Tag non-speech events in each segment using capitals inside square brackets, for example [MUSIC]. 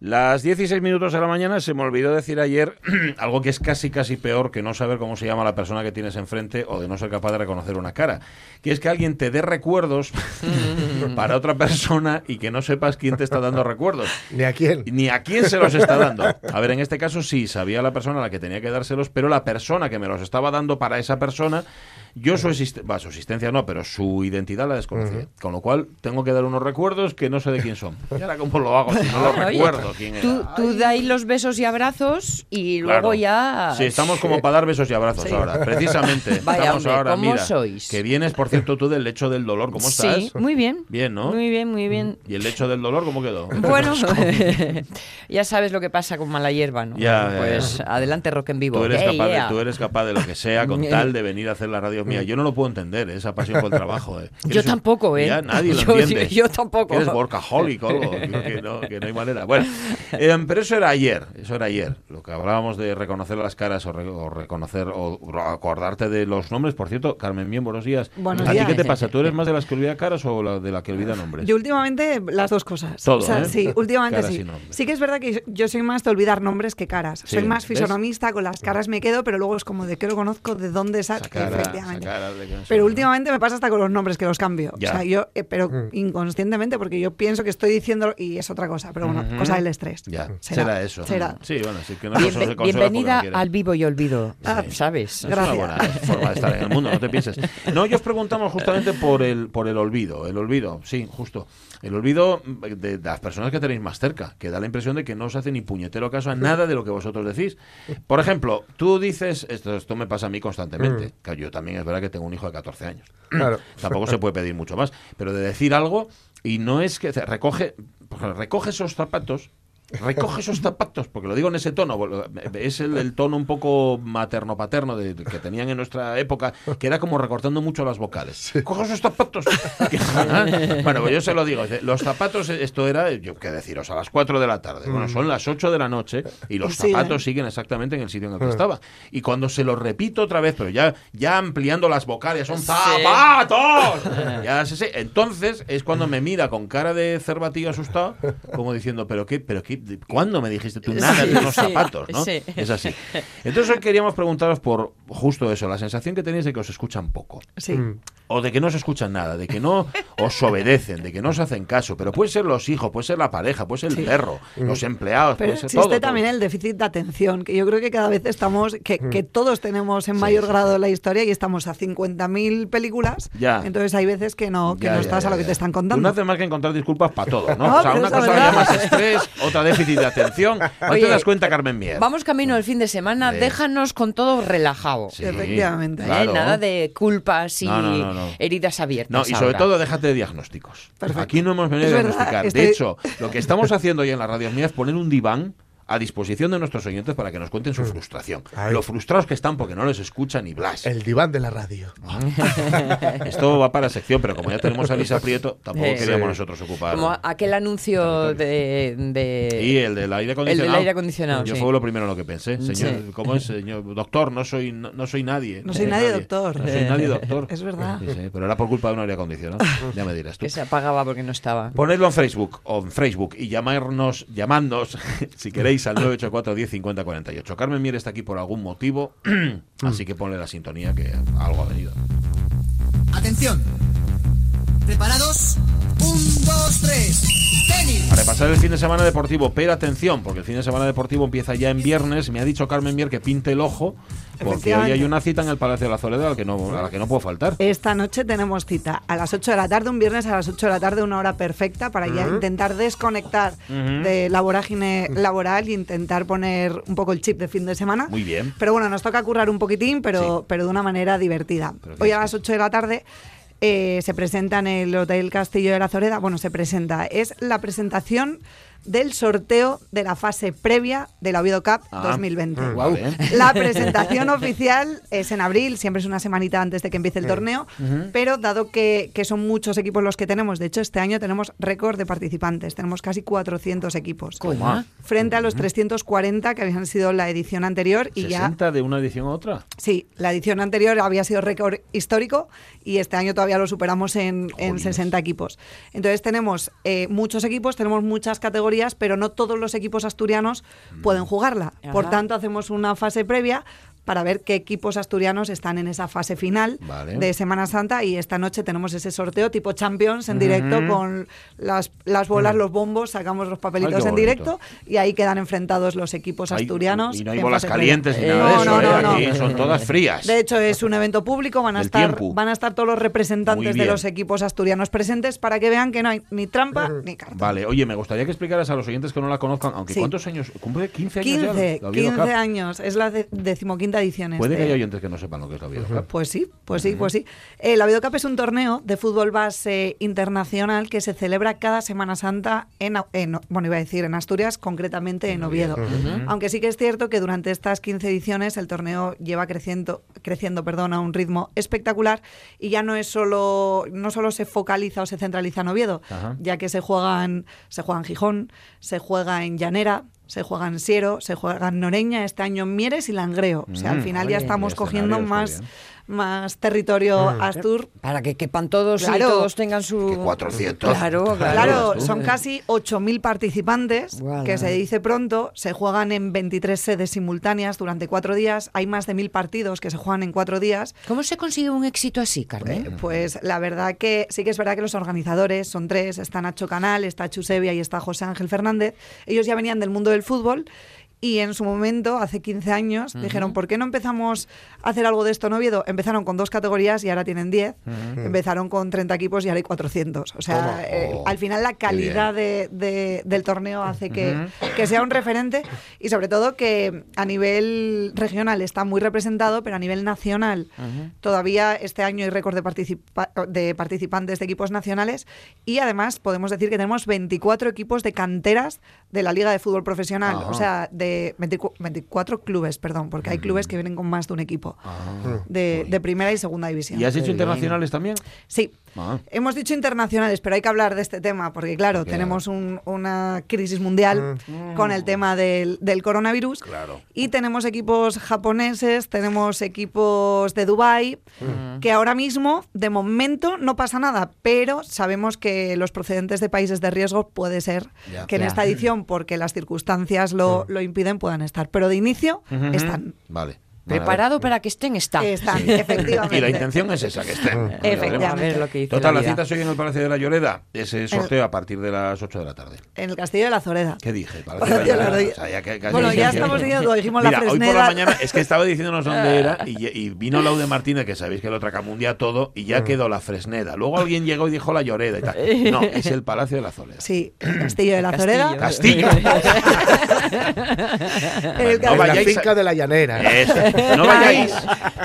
Las 16 minutos de la mañana se me olvidó decir ayer [CLEARS THROAT] algo que es casi casi peor que no saber cómo se llama la persona que tienes enfrente o de no ser capaz de reconocer una cara. Que es que alguien te dé recuerdos [LAUGHS] para otra persona y que no sepas quién te está dando recuerdos. [LAUGHS] ¿Ni a quién? Ni a quién se los está dando. [LAUGHS] A ver, en este caso sí, sabía la persona a la que tenía que dárselos, pero la persona que me los estaba dando para esa persona yo su, existen- su existencia no, pero su identidad la desconocía. Con lo cual tengo que dar unos recuerdos que no sé de quién son. ¿Y ahora cómo lo hago si no lo Oye, recuerdo quién era? Tú, tú da ahí los besos y abrazos y luego Claro. ya... Sí, estamos como para dar besos y abrazos Sí. ahora. Precisamente. [LAUGHS] Vaya, estamos hombre, ahora, ¿cómo mira. sois? Que vienes, por cierto, tú del lecho del dolor. ¿Cómo estás? Sí, muy bien. Bien, ¿no? Muy bien, muy bien. ¿Y el lecho del dolor cómo quedó? [LAUGHS] Bueno, [LAUGHS] ya sabes lo que pasa con mala hierba, ¿no? Ya, pues ya. adelante rock en vivo. Tú eres, Hey, capaz yeah. de, tú eres capaz de lo que sea con tal de venir a hacer la radio mía. Yo no lo puedo entender, esa pasión por el trabajo. ¿eh. Yo tampoco, ¿eh? Ya nadie lo Yo- entiende. yo tampoco. Eres workaholic o algo. Creo que no, que no hay manera. Bueno, [LAUGHS] eh, pero eso era ayer. Eso era ayer. Lo que hablábamos de reconocer las caras o, re- o reconocer o acordarte de los nombres. Por cierto, Carmen, bien, buenos días. Buenos ¿A ti qué te pasa? ¿Tú eres más de las que olvida caras o la de la que olvida nombres? Yo últimamente las dos cosas. Todo, o sea, ¿eh? sí, [LAUGHS] últimamente Caras sí. Sí que es verdad que yo soy más de olvidar nombres que caras. Sí, soy más ¿ves? fisonomista, con las caras me quedo, pero luego es como de que lo conozco, de dónde cara, Efectivamente. cara Pero últimamente me pasa hasta con los nombres que los cambio. Ya. O sea, yo, eh, pero Mm. inconscientemente, porque yo pienso que estoy diciendo y es otra cosa. Pero bueno, Ujú. cosa del estrés. Ya, será, eso. Será. Sí, bueno, sí que no consejos porque bienvenida no al vivo y olvido, Ah, ¿sabes? Es una buena forma de estar en el mundo, no te pienses. No, yo os preguntamos justamente por el, por el olvido. El olvido, sí, justo. El olvido de, de las personas que tenéis más cerca, que da la impresión de que no os hace ni puñetero caso a nada de lo que vosotros decís. Por ejemplo, tú dices, esto, esto me pasa a mí constantemente, que yo también es verdad que tengo un hijo de 14 años. [CLEARS THROAT] Claro. [CLEARS THROAT] Tampoco se puede pedir mucho más, pero de decir algo y no es que recoge, ejemplo, recoge esos zapatos. Recoge esos zapatos, porque lo digo en ese tono, es el, el tono un poco materno-paterno de- que tenían en nuestra época, que era como recortando mucho las vocales. Coge esos zapatos. [LAUGHS] bueno, pues yo se lo digo, los zapatos, esto era, yo qué deciros, a las 4 de la tarde. Bueno, son las 8 de la noche y los siguen. zapatos siguen exactamente en el sitio en el que estaba. Y cuando se lo repito otra vez, pero ya, ya ampliando las vocales, son zapatos. [LAUGHS] Ya sé. Entonces es cuando me mira con cara de cervatillo asustado, como diciendo, pero qué, pero qué, ¿cuándo me dijiste tú nada de unos sí, zapatos? ¿no? sí. Es así. Entonces hoy queríamos preguntaros por justo eso, la sensación que tenéis de que os escuchan poco. Sí. Mm. O de que no se escuchan nada, de que no os obedecen, de que no os hacen caso. Pero puede ser los hijos, puede ser la pareja, puede ser el Sí. perro, los empleados, Pero puede ser existe todo. todo. también el déficit de atención, que yo creo que cada vez estamos, que, Mm. que todos tenemos en mayor grado la historia y estamos a 50.000 películas. Ya. Entonces hay veces que no, que Ya, no estás ya, a lo que ya. te están Tú no contando. haces más que encontrar disculpas para todo, ¿no? No, o sea, una cosa verdad. llamas estrés, otra déficit de atención. [LAUGHS] ¿No Oye, te das cuenta, Carmen Mier? Vamos camino del fin de semana, Sí. déjanos con todo relajado. Sí, Efectivamente. ¿eh? claro. Nada de culpas y No, no, heridas abiertas. No, y sobre ahora. todo déjate de diagnósticos. Perfecto. Aquí no hemos venido Es a verdad, diagnosticar. De hecho, lo que estamos haciendo hoy en las radios mías es poner un diván a disposición de nuestros oyentes para que nos cuenten su frustración. Ay. Lo frustrados que están porque no les escuchan ni blas. El diván de la radio. [LAUGHS] Esto va para sección, pero como ya tenemos a Lisa [LAUGHS] Prieto, tampoco Sí. queríamos Sí. nosotros ocupar. Como aquel anuncio de, de- Y el del aire el acondicionado. del aire acondicionado. Yo sí. fue lo primero en lo que pensé. Señor, Sí. ¿cómo es, señor? Doctor, no soy, no, no soy nadie. No soy nadie, doctor. No soy nadie, doctor. [LAUGHS] Es verdad. Sí, sí, pero era por culpa de un aire acondicionado. Ya me dirás tú. Que se apagaba porque no estaba. Ponedlo en Facebook o en Facebook y llamarnos, llamadnos si queréis al 984 10 50 48. Carmen Mier está aquí por algún motivo, [CLEARS THROAT] así que ponle la sintonía que algo ha venido. Atención. ¿Preparados? Un, dos, tres. A repasar el fin de semana deportivo, pero atención, porque el fin de semana deportivo empieza ya en viernes. Me ha dicho Carmen Mier que pinte el ojo, porque hoy hay una cita en el Palacio de la Soledad a la que no, a la que no puedo faltar. Esta noche tenemos cita a las 8 de la tarde, un viernes a las 8 de la tarde, una hora perfecta para ya intentar desconectar Ujú. de la vorágine laboral e intentar poner un poco el chip de fin de semana. Muy bien. Pero bueno, nos toca currar un poquitín, pero, Sí. pero de una manera divertida. Hoy a las 8 de la tarde eh, se presenta en el Hotel Castillo de la Zoreda. Bueno, se presenta. Es la presentación del sorteo de la fase previa de la Oviedo Cup Ah, 2020. mm, vale. La presentación oficial es en abril, siempre es una semanita antes de que empiece el torneo, pero dado que, que son muchos equipos los que tenemos, de hecho este año tenemos récord de participantes, tenemos casi 400 equipos, Coño. frente a los 340 que habían sido la edición anterior y ya... ¿60 de una edición a otra? Sí, la edición anterior había sido récord histórico y este año todavía lo superamos en, en Jolines. 60 equipos. Entonces tenemos eh, muchos equipos, tenemos muchas categorías categorías, pero no todos los equipos asturianos pueden jugarla. Por tanto, hacemos una fase previa para ver qué equipos asturianos están en esa fase final Vale. de Semana Santa y esta noche tenemos ese sorteo tipo Champions en directo con las, las bolas, los bombos, sacamos los papelitos Ay, en directo y ahí quedan enfrentados los equipos Hay- asturianos. y no hay bolas calientes ni nada de no, eso. no, ¿eh? no. Aquí son todas frías. De hecho, es un evento público, van a estar tiempo. van a estar todos los representantes de los equipos asturianos presentes para que vean que no hay ni trampa ni carta. Vale, oye, me gustaría que explicaras a los oyentes que no la conozcan, aunque Sí. ¿cuántos años? ¿Cumple 15 años ya? 15, la Oviedo 15 Cup? años, es la de- decimoquinta edición. Puede que haya oyentes que no sepan lo que es la Oviedo Cup. Pues sí, pues sí, pues sí. Eh, la Oviedo Cup es un torneo de fútbol base internacional que se celebra cada Semana Santa en, bueno, iba a decir en Asturias, concretamente en Oviedo. Aunque sí que es cierto que durante estas 15 ediciones el torneo lleva creciendo, creciendo perdón, a un ritmo espectacular y ya no es solo, no solo se focaliza o se centraliza en Oviedo, ya que se juegan, se juega en Gijón, se juega en Llanera, se juega en Siero, se juega en Noreña, este año en Mieres y Langreo. O sea, al Mm, final ya estamos cogiendo más, bien. Más territorio astur. Para que quepan todos y todos tengan su... Que 400. Claro, claro. Claro, son casi 8.000 participantes, que se dice pronto, se juegan en 23 sedes simultáneas durante cuatro días, hay más de 1.000 partidos que se juegan en cuatro días. ¿Cómo se consigue un éxito así, Carmen? Pues la verdad que sí que es verdad que los organizadores son tres, está Nacho Canal, está Chusevia y está José Ángel Fernández. Ellos ya venían del mundo del fútbol y en su momento, hace 15 años, dijeron, ¿por qué no empezamos a hacer algo de esto en Oviedo? Empezaron con dos categorías y ahora tienen 10. Empezaron con 30 equipos y ahora hay 400. O sea, eh, Oh, al final la calidad de- de- del torneo hace que, que sea un referente y sobre todo que a nivel regional está muy representado, pero a nivel nacional todavía este año hay récord de, participa- de participantes de equipos nacionales y además podemos decir que tenemos 24 equipos de canteras de la Liga de Fútbol Profesional, o sea, de 24, 24 clubes, perdón, porque hay clubes que vienen con más de un equipo de, de primera y segunda división. ¿Y has hecho internacionales también? Sí. Ah. Hemos dicho internacionales, pero hay que hablar de este tema, porque claro, tenemos un- una crisis mundial con el tema del, del coronavirus. Claro. Y tenemos equipos japoneses, tenemos equipos de Dubai que ahora mismo, de momento, no pasa nada, pero sabemos que los procedentes de países de riesgo puede ser Ya. que en Ya. esta edición, porque las circunstancias lo, lo impiden, puedan estar. Pero de inicio están. Vale. Preparado para que estén, está. Están, Y efectivamente. la intención es esa, que estén. [LAUGHS] Efectivamente. A ver lo que dice Total, la la cita hoy en el Palacio de la Lloreda. Ese sorteo a partir de las 8 de la tarde. En el Castillo de la Zoreda. ¿Qué dije? Palacio de la Lloreda. O sea, ya que casi- Bueno, ya estamos diciendo, dijimos la Mira, hoy por la Fresneda. mañana es que estaba diciéndonos dónde era y, y vino Laude Martínez, que sabéis que lo tracamundía todo, y ya quedó la Fresneda. Luego alguien llegó y dijo la Lloreda y tal. [LAUGHS] No, es el Palacio de la Zoreda. Sí, el Castillo de la Zoreda. Castillo. [LAUGHS] El No Castillo- En la finca de la llanera. Eso. [LAUGHS] No vayáis.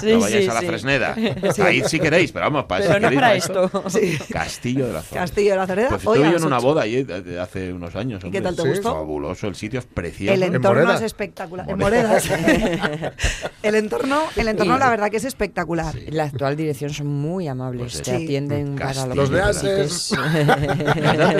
Sí, no vayáis sí, a la sí. Fresneda. [LAUGHS] Ahí si queréis, pero vamos, para Pero eso no queréis, para esto. esto. Castillo de la Zoreda. Castillo de la Zoreda. Pues estuve yo en una boda hace unos años. ¿Y qué tal te Sí. gustó? Fabuloso, el sitio es precioso. El ¿En entorno es espectacular. En Moredas. [LAUGHS] el entorno, el entorno Y- la verdad que es espectacular. La actual dirección son muy amables, Pues te sí. atienden para Castillo. lo Los que de antes.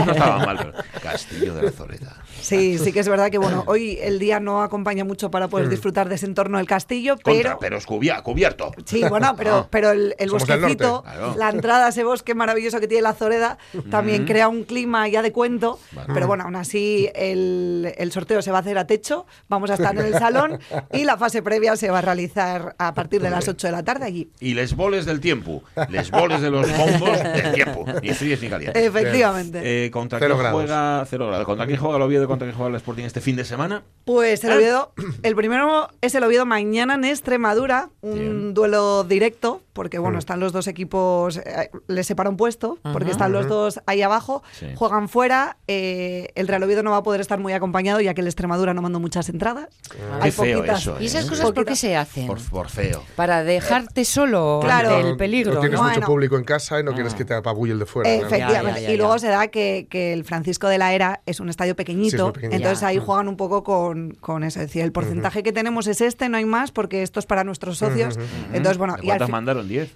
no estaba mal, pero Castillo de la Zoreda. Sí, sí que es verdad que bueno, hoy el día no acompaña mucho para poder disfrutar de ese entorno del castillo, Contra, pero pero es cubia- cubierto. Sí, bueno, [LAUGHS] pero, Ah. pero el, bosquecito. Claro. la entrada a ese bosque maravilloso que tiene la Zoreda, también crea un clima ya de cuento. Pero bueno, aún así el, el sorteo se va a hacer a techo, vamos a estar en el salón y la fase previa se va a realizar a partir de las 8 de la tarde allí. Y les boles del tiempo. Les boles de los bombos [LAUGHS] del tiempo. Ni fríos ni calientes. Efectivamente. Eh, ¿Contra Cero quién grados. juega cero grados? ¿Contra quién juega el Oviedo? ¿Contra quién juega el Sporting este fin de semana? Pues el Oviedo, el primero es el Oviedo mañana en Extremadura, un Bien. duelo directo, porque bueno, están los dos equipos, eh, les separa un puesto, porque están los dos ahí abajo, Sí. juegan fuera, eh, el Real Oviedo no va a poder estar muy acompañado, ya que el Extremadura no mandó muchas entradas. Qué feo eso, ¿Y esas ¿eh? cosas por qué Poquitas. se hacen? Por, por feo. Para dejarte solo Claro. del peligro. No tienes ¿no? mucho Bueno. público en casa y no quieres Ah. que te apabulle el de fuera. Efectivamente. Ya, ya, ya, y luego ya. se da que, que el Francisco de la Era es un estadio Sí, es pequeñito, entonces Ya. ahí juegan un poco con, con eso. Es decir, el porcentaje que tenemos es este, no hay más, porque esto es para nuestros socios. Entonces, bueno, ¿De y al ¿Cuántas mandaron? ¿10?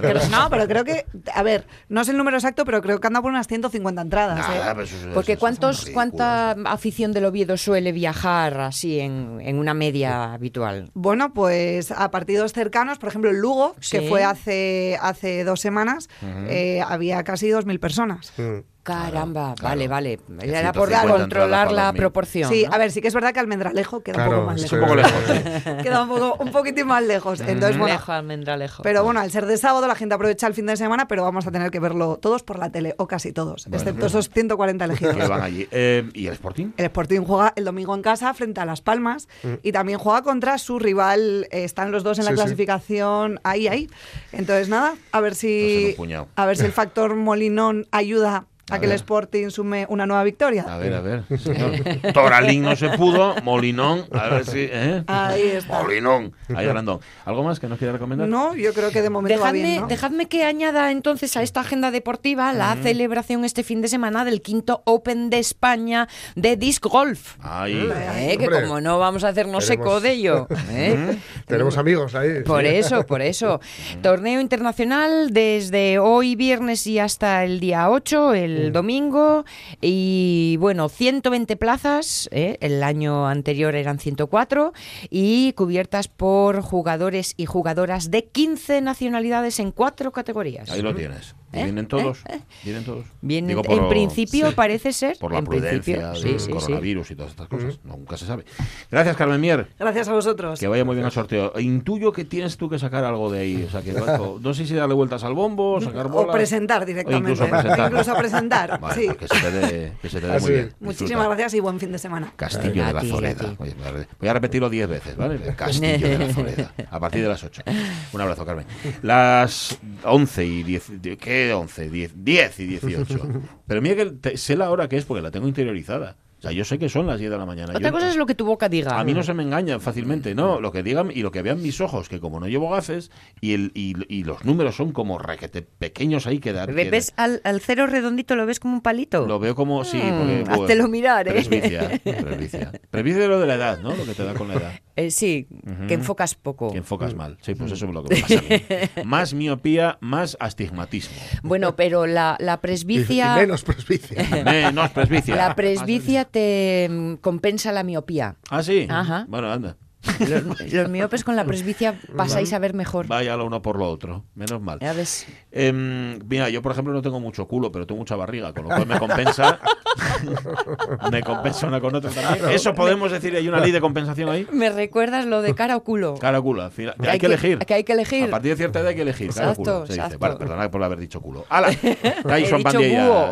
Pero- no, pero creo que, a ver, no sé el número exacto, pero creo que anda por unas 150 entradas. Nada, ¿eh? pero eso- eso- Porque eso ¿cuántos, ¿cuánta afición del Oviedo suele viajar así en, en una media habitual? Bueno, pues a partidos cercanos, por ejemplo, el Lugo, Sí. que fue hace, hace dos semanas, eh, había casi 2.000 personas. Mm. Caramba, Claro. vale, vale. Era por 150 controlar la proporción. Sí, ¿no? a ver, sí que es verdad que Almendralejo queda un poco más lejos. un poco lejos. sí. [LAUGHS] Queda un, poco, un poquitín más lejos. Entonces, bueno, Lejos, almendralejo. Pero bueno, al ser de sábado la gente aprovecha el fin de semana, pero vamos a tener que verlo todos por la tele, o casi todos, Bueno. excepto esos 140 elegidos. Que van allí. Eh, ¿Y el Sporting? El Sporting juega el domingo en casa frente a Las Palmas y también juega contra su rival. eh, Están los dos en la Sí, sí. clasificación ahí, ahí. Entonces nada, a ver si a ver si el factor Molinón ayuda a, A que el. Sporting sume una nueva victoria. A ver, a ver. señor. Toralín no se pudo. Molinón. A ver si. ¿eh? Ahí está. Molinón. Ahí grandón. ¿Algo más que nos quiera recomendar? No, yo creo que de momento va Dejadme, bien, ¿no? dejadme que añada entonces a esta agenda deportiva la celebración este fin de semana del quinto Open de España de Disc Golf. Ahí. Eh, que como no vamos a hacernos Tenemos- eco de ello. [LAUGHS] ¿eh? Tenemos amigos ahí. Por sí. eso, por eso. Torneo internacional desde hoy viernes y hasta el día 8, el domingo. Y bueno, 120 plazas, ¿eh? el año anterior eran 104, y cubiertas por jugadores y jugadoras de 15 nacionalidades en cuatro categorías. Ahí lo tienes. ¿Y ¿Eh? ¿Vienen todos? ¿Vienen todos? Bien, Digo, en por- principio sí. parece ser. Por la en prudencia principio, del sí, sí, sí. coronavirus y todas estas cosas. Nunca se sabe. Gracias, Carmen Mier. Gracias a vosotros. Que vaya muy bien el sorteo. Intuyo que tienes tú que sacar algo de ahí. O sea, que no sé si darle vueltas al bombo, sacar O bolas. presentar directamente. incluso presentar. Incluso presentar, [LAUGHS] Vale, sí. que se te dé, que se te dé muy bien. Muchísimas Disfruta. gracias y buen fin de semana. Castillo A de la ti, Zoreda. Oye, voy a repetirlo diez veces, ¿vale? El [LAUGHS] Castillo de la Zoreda. A partir de las 8. Un abrazo, Carmen. Las 11 y 10. ¿Qué 11? 10, 10 y 18. [LAUGHS] Pero mira que te- sé la hora que es porque la tengo interiorizada. O sea, yo sé que son las 10 de la mañana. Otra Yo- cosa es lo que tu boca diga. a mí no se me engaña fácilmente, no, lo que digan y lo que vean mis ojos, que como no llevo gafes y, el, y, y los números son como requete pequeños ahí que. ¿Ve- ¿Ves al, al cero redondito lo ves como un palito? Lo veo como, sí, Mm, porque, bueno, háztelo mirar, ¿eh? Presbicia, [LAUGHS] presbicia. Presbicia de lo de la edad, ¿no? Lo que te da con la edad. Eh, sí, que enfocas poco. Que enfocas mal. Sí, pues eso es lo que me pasa a mí. [LAUGHS] Más miopía, más astigmatismo. Bueno, pero la, la Y, y presbicia... menos presbicia. [LAUGHS] Menos presbicia. La presbicia te mm, compensa la miopía. Ah, sí. Ajá. Bueno, anda. Los, los miopes con la presbicia pasáis a ver mejor. Vaya lo uno por lo otro. Menos mal. Ya ves. Em, mira, yo por ejemplo no tengo mucho culo, pero tengo mucha barriga, con lo cual me compensa. [LAUGHS] me compensa una con otra también. Eso podemos decir, hay una ley de compensación ahí. Me recuerdas lo de [LAUGHS] cara o culo. Cara o culo, al final. Que hay, que elegir. Que hay que elegir. A partir de cierta edad hay que elegir. cara o Exacto, culo, se dice. exacto. Vale, perdonad por haber dicho culo. ¡Hala! [LAUGHS] Tyson Pandilla.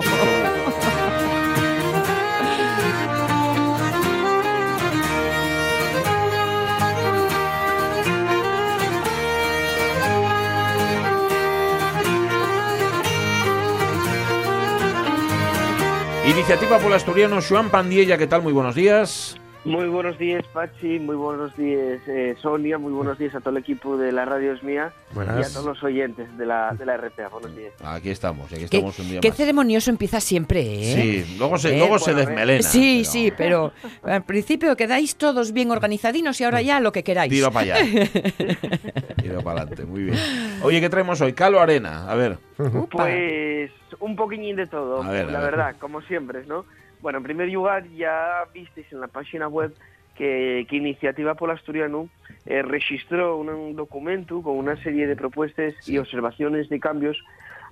Iniciativa por el asturiano Joan Pandiella, ¿qué tal? Muy buenos días. Muy buenos días, Pachi. Muy buenos días, eh, Sonia. Muy buenos días a todo el equipo de la Radio Es Mía y Buenas. a todos los oyentes de la, de la RPA. Buenos días. Aquí estamos, aquí Qué, estamos un día qué más. ceremonioso empieza siempre, ¿eh? Sí, luego se, Eh, luego se desmelena. Sí, pero sí, pero [LAUGHS] al principio quedáis todos bien organizadinos y ahora ya lo que queráis. Tiro para allá. [LAUGHS] Tiro para adelante, muy bien. Oye, ¿qué traemos hoy? Calo Arena, a ver. Upa. Pues un poquillín de todo, ver, la ver. verdad, como siempre, ¿no? Bueno, en primer lugar, ya visteis en la página web que, que Iniciativa por Asturiano eh, registró un, un documento con una serie de propuestas Sí. y observaciones de cambios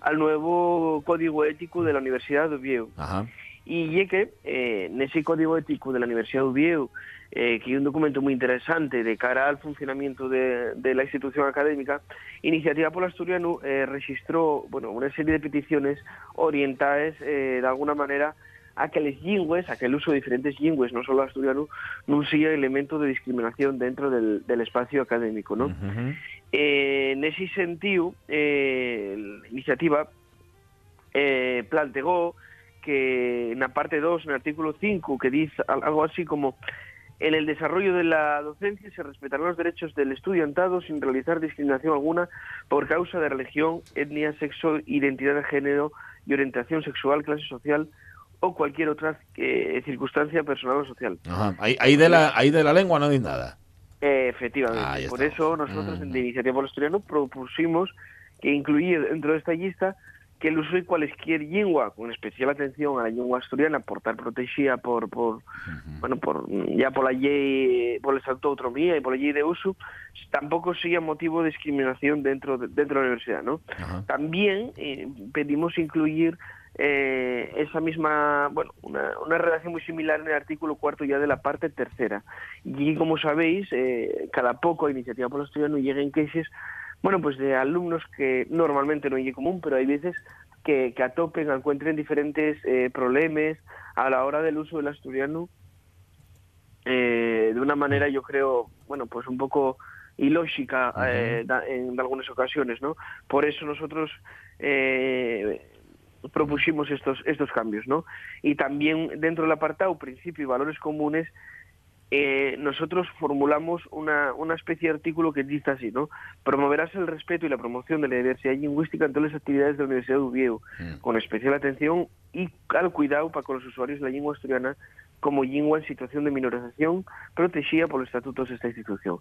al nuevo Código Ético de la Universidad de Oviedo. Ajá. Y es que eh, en ese código ético de la Universidad de Oviedo, eh, que es un documento muy interesante de cara al funcionamiento de, de la institución académica, Iniciativa por Asturiano eh, registró bueno, una serie de peticiones orientadas eh, de alguna manera a que les lingües, a que el uso de diferentes lingües, no solo asturiano, no sea elemento de discriminación dentro del, del espacio académico. ¿no? Ujú. Eh, en ese sentido, eh, la iniciativa eh, planteó que en la parte 2, en el artículo 5, que dice al- algo así como en el desarrollo de la docencia se respetarán los derechos del estudiantado sin realizar discriminación alguna por causa de religión, etnia, sexo, identidad de género y orientación sexual, clase social o cualquier otra eh, circunstancia personal o social. Ajá. Ahí, ahí de la, ahí de la lengua no hay nada. Eh, efectivamente. Por eso nosotros Mm. en de Iniciativa por el Asturiano propusimos que incluir dentro de esta lista que el uso de cualquier lengua, con especial atención a la lengua asturiana, por estar protegida por, por bueno, por ya por la ley, por el Estatuto de Autonomía y por la ley de uso, tampoco sea motivo de discriminación dentro de, dentro de la universidad, ¿no? También eh, pedimos incluir eh, esa misma, bueno, una, una redacción muy similar en el artículo cuarto ya de la parte tercera. Y como sabéis, eh, cada poco a Iniciativa por los Estudiantes lleguen queixes, bueno, pues de alumnos que normalmente no hay común, pero hay veces que, que atopen, encuentren diferentes eh, problemas a la hora del uso del asturiano eh, de una manera, yo creo, bueno, pues un poco ilógica eh, da- en algunas ocasiones, ¿no? Por eso nosotros eh, propusimos estos estos cambios, ¿no? Y también dentro del apartado principio y valores comunes eh, nosotros formulamos una, una especie de artículo que dice así, ¿no? Promoverás el respeto y la promoción de la diversidad lingüística en todas las actividades de la Universidad de Oviedo, con especial atención y al cuidado para con los usuarios de la lengua asturiana como lengua en situación de minorización protegida por los estatutos de esta institución.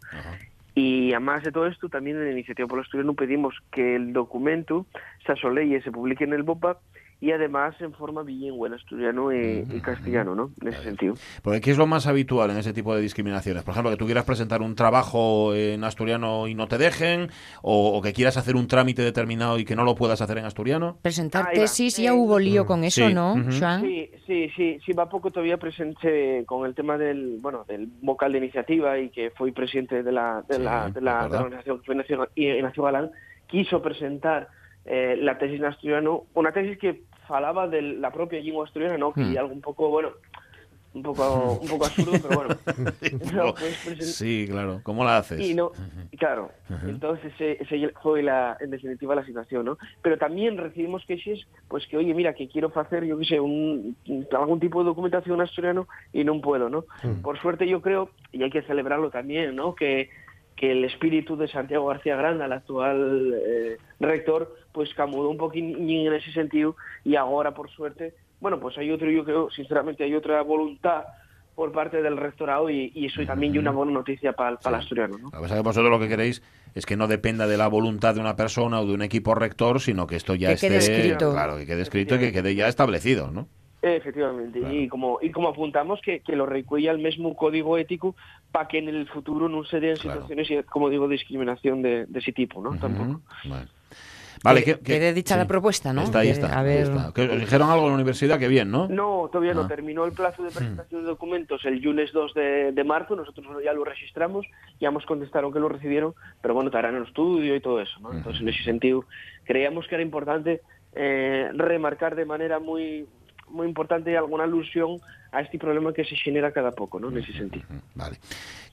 Y además de todo esto, también en la iniciativa por el asturiano pedimos que el documento se asoleye y se publique en el BOPA y además en forma bilingüe en asturiano y, y castellano, ¿no? En ese sentido. Porque ¿qué es lo más habitual en ese tipo de discriminaciones? Por ejemplo, que tú quieras presentar un trabajo en asturiano y no te dejen, o, o que quieras hacer un trámite determinado y que no lo puedas hacer en asturiano. Presentar tesis, ya Eh, hubo lío con eso, sí, ¿no, ujú. Joan? Sí, sí, sí, sí, va poco todavía presente con el tema del, bueno, del vocal de iniciativa y que fue presidente de la, de Sí, la, de la, de la organización que fue Ignacio Galán, quiso presentar eh, la tesis en asturiano, una tesis que falaba de la propia lengua asturiana, ¿no? Que Hmm. algo un poco, bueno, un poco, un poco absurdo, pero bueno. [LAUGHS] [LAUGHS] No, pues, presen- Sí, claro. ¿Cómo la haces? y no, claro, entonces ese, fue la, en definitiva la situación, ¿no? Pero también recibimos queixes, pues que, oye, mira, que quiero hacer, yo qué sé, un, algún tipo de documentación asturiano y no puedo, ¿no? Por suerte yo creo, y hay que celebrarlo también, ¿no? Que, que el espíritu de Santiago García Granda, el actual eh, rector, pues camudó un poquín en ese sentido y ahora, por suerte, bueno, pues hay otro, yo creo, sinceramente, hay otra voluntad por parte del rectorado y, y eso también es una buena noticia para el asturiano, ¿no? Lo que pasa es que vosotros lo que queréis es que no dependa de la voluntad de una persona o de un equipo rector, sino que esto ya Que esté quede escrito. claro, que quede escrito y que quede ya establecido, ¿no? Efectivamente, y como y como apuntamos que, que lo recuella el mismo código ético para que en el futuro no se den Claro. situaciones, como digo, de discriminación de, de ese tipo, ¿no? Tampoco. Bueno. Vale, Que- que, dicha la propuesta, ¿no? Está ahí, está. a ahí ver- está. Que os dijeron algo en la universidad, que bien, ¿no? No, todavía Ah. no. Terminó el plazo de presentación de documentos el lunes 2 de, de marzo. Nosotros ya lo registramos, ya nos contestaron que lo recibieron, pero bueno, estarán en el estudio y todo eso. ¿no? Entonces, en ese sentido, creíamos que era importante eh, remarcar de manera muy muy importante alguna alusión a este problema que se genera cada poco, ¿no? En ese sentido. Vale.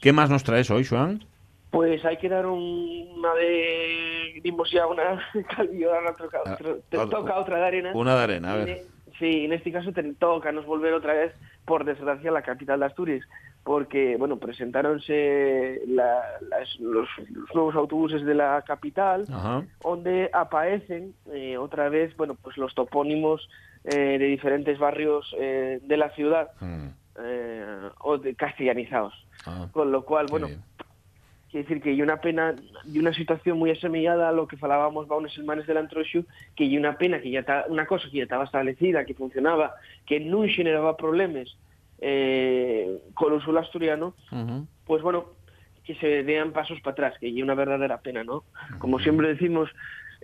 ¿Qué más nos traes hoy, Joan? Pues hay que dar un- una de... Dimos ya una... [LAUGHS] Toca, Ah, otra- te toca otra de arena. Una de arena, a ver. e- Sí, en este caso te toca nos volver otra vez, por desgracia, a la capital de Asturias, porque, bueno, presentáronse la- las- los, los nuevos autobuses de la capital, Ajá. donde aparecen eh, otra vez, bueno, pues los topónimos eh, de diferentes barrios eh, de la ciudad, Mm. eh, o de castellanizados. Ah, Con lo cual, bueno. Quiere decir que hay una pena y una situación muy asemillada a lo que falábamos va unas semanas del antroxo, que hay una pena que ya está, una cosa que ya estaba establecida, que funcionaba, que no generaba problemas eh, con el uso asturiano, pues bueno, que se den pasos para atrás, que hay una verdadera pena, ¿no? Como siempre decimos,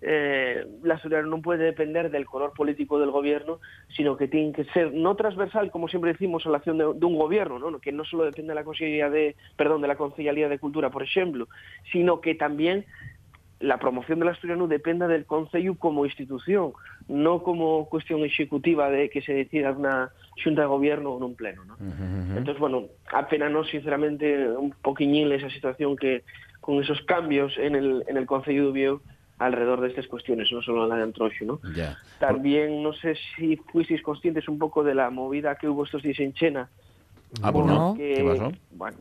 eh, la asturiano no puede depender del color político del gobierno, sino que tiene que ser no transversal, como siempre decimos, a la acción de, de un gobierno, ¿no? Que no solo depende de la Consellería de, perdón, de la Consellería de Cultura, por ejemplo, sino que también la promoción del asturiano dependa del Concello como institución, no como cuestión ejecutiva de que se decida en una junta de gobierno o en un pleno, ¿no? Entonces, bueno, apenas no, sinceramente, un poquillín esa situación que con esos cambios en el, en el Concello de Oviedo alrededor de estas cuestiones, no solo la de Antroxo, ¿no? Ya. También, no sé si fuisteis conscientes un poco de la movida que hubo estos días en Chena, Ah, pues no. Que, ¿Qué pasó? bueno,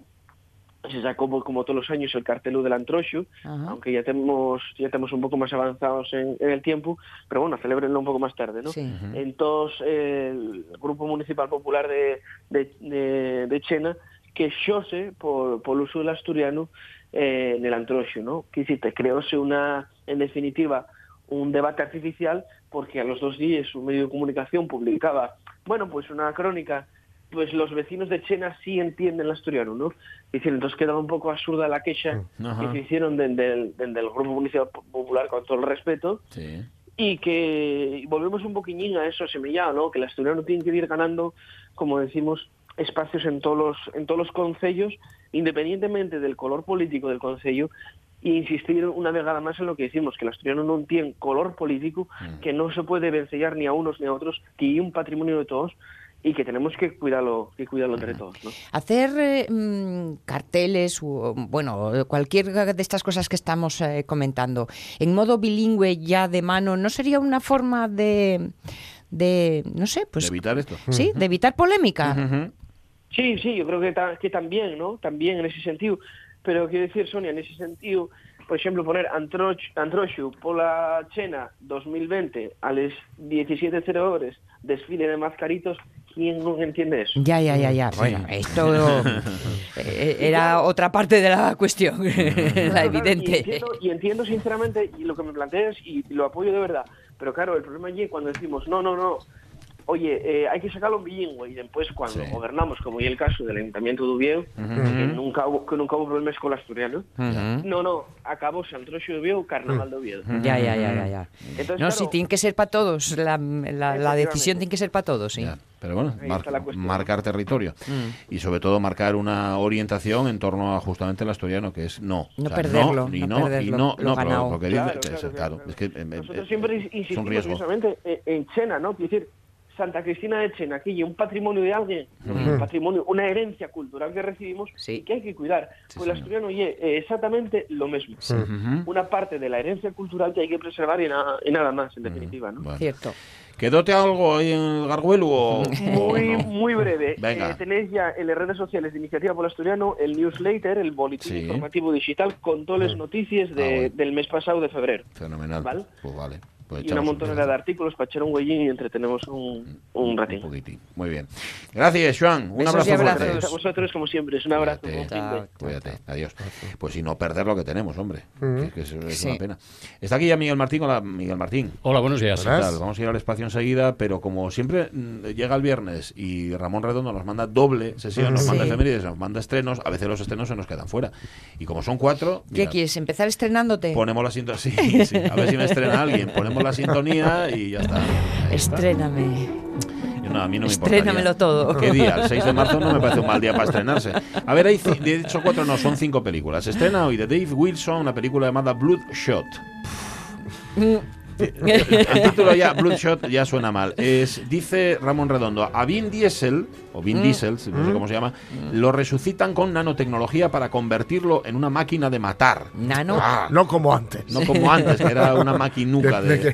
se sacó como, como todos los años el cartel del Antroxo, Ajá. aunque ya tenemos ya tenemos un poco más avanzados en, en el tiempo, pero bueno, celebrenlo un poco más tarde, ¿no? Sí. Entonces, el Grupo Municipal Popular de, de, de, de Chena queixóse por, por el uso del asturiano eh, en el antroxo, ¿no? Que si te creóse una, en definitiva, un debate artificial porque a los dos días un medio de comunicación publicaba, bueno, pues una crónica, pues los vecinos de Chena sí entienden el asturiano, ¿no? Dicen, entonces quedaba un poco absurda la queja Ajá. que se hicieron desde el, desde el Grupo Municipal Popular con todo el respeto, Sí. y que volvemos un poquillín a eso semillado, ¿no? Que el asturiano tiene que ir ganando, como decimos, espacios en todos los, en todos los concellos, independientemente del color político del concello, e insistir una vegada más en lo que decimos, que el asturiano non tiene color político, que no se puede vencellar ni a unos ni a otros, que hay un patrimonio de todos y que tenemos que cuidarlo, que cuidarlo entre todos, ¿no? Hacer eh, mm, carteles, o, bueno, cualquier de estas cosas que estamos eh, comentando, en modo bilingüe ya de mano, ¿no sería una forma de, de no sé, pues... de evitar esto. Sí, de evitar polémica. Ujú. Sí, sí, yo creo que, ta- que también, ¿no? También en ese sentido. Pero quiero decir, Sonia, en ese sentido, por ejemplo, poner Antroch, Antrochu pola Chena 2020 a las 17.0 horas, desfile de mascaritos, ¿quién no entiende eso? Ya, ya, ya, ya. Bueno, esto [LAUGHS] eh, era otra parte de la cuestión, [LAUGHS] la claro, Y evidente. entiendo, y entiendo sinceramente y lo que me planteas y lo apoyo de verdad. Pero claro, el problema es cuando decimos, no, no, no, oye, eh, hay que sacarlo en bilingüe y después cuando Sí. gobernamos, como es el caso del Ayuntamiento de Oviedo, que, nunca hubo, que nunca hubo problemas con el asturiano, Ujú. no, no, acabó San Trocho de Oviedo, Carnaval de Oviedo. Ya, ya, ya, ya, ya. Entonces, No, claro, sí, tiene que ser para todos. La, la- la decisión tiene que ser para todos, sí. Ya, Pero bueno, mar- marcar territorio Mm. y sobre todo marcar una orientación en torno a justamente el asturiano, que es no. No O sea, perderlo, y no no, y perderlo, no, lo no, ganado. porque Claro, dice, claro, es, claro, es que eh, eh, Nosotros eh, siempre es un insistimos riesgo. precisamente en, en Chena, ¿no? Quiero decir, Santa Cristina de Chena, aquí hay un patrimonio de alguien, un patrimonio, una herencia cultural que recibimos Sí. y que hay que cuidar. Sí, pues el asturiano oye, eh, exactamente lo mismo. Ujú. Una parte de la herencia cultural que hay que preservar y, nada y nada más, en definitiva, ¿no? Bueno. Cierto. ¿Quedóte algo ahí en el garguelo o, [LAUGHS] o Muy, no? muy breve. [LAUGHS] Venga. Eh, tenéis ya en las redes sociales de Iniciativa por el Asturiano el newsletter, el boletín Sí. informativo digital con todas las noticias de- Ah, bueno. del mes pasado de febrero. Fenomenal. ¿Vale? Pues vale. Pues y una un montonera de artículos para echar un huellín y entretenemos un, un Un ratín. poquitín. Muy bien. Gracias, Joan. Un Besos abrazo fuerte. Gracias a vosotros, como siempre. Es un abrazo. Cuídate. Chao. Adiós. Pues si no perder lo que tenemos, hombre. Es, que es- es Sí. una pena. Está aquí ya Miguel Martín. Hola, Miguel Martín. Hola, buenos días. ¿Qué tal? Vamos a ir al espacio enseguida, pero como siempre mm, llega el viernes y Ramón Redondo nos manda doble sesión, nos manda Sí. efemérides, nos manda estrenos, a veces los estrenos se nos quedan fuera. Y como son cuatro, ¿Qué quieres? ¿Empezar estrenándote? ponemos la sintonía. [LAUGHS] Sí, sí, a ver si me estrena alguien. Ponemos la [LAUGHS] sintonía y ya está. Ahí. Estréname. No, a mí no me. Estrénamelo todo. ¿Qué día? El 6 de marzo no me parece un mal día para estrenarse. A ver, hay de hecho cuatro, no, son cinco películas. Se estrena hoy de Dave Wilson una película llamada Bloodshot. El título ya, Bloodshot, ya suena mal. Es, dice Ramón Redondo, a Vin Diesel, o Vin Diesel, no sé cómo se llama, lo resucitan con nanotecnología para convertirlo en una máquina de matar. Nano. Ah, no como antes. No como antes, que era una maquinuca De- de, de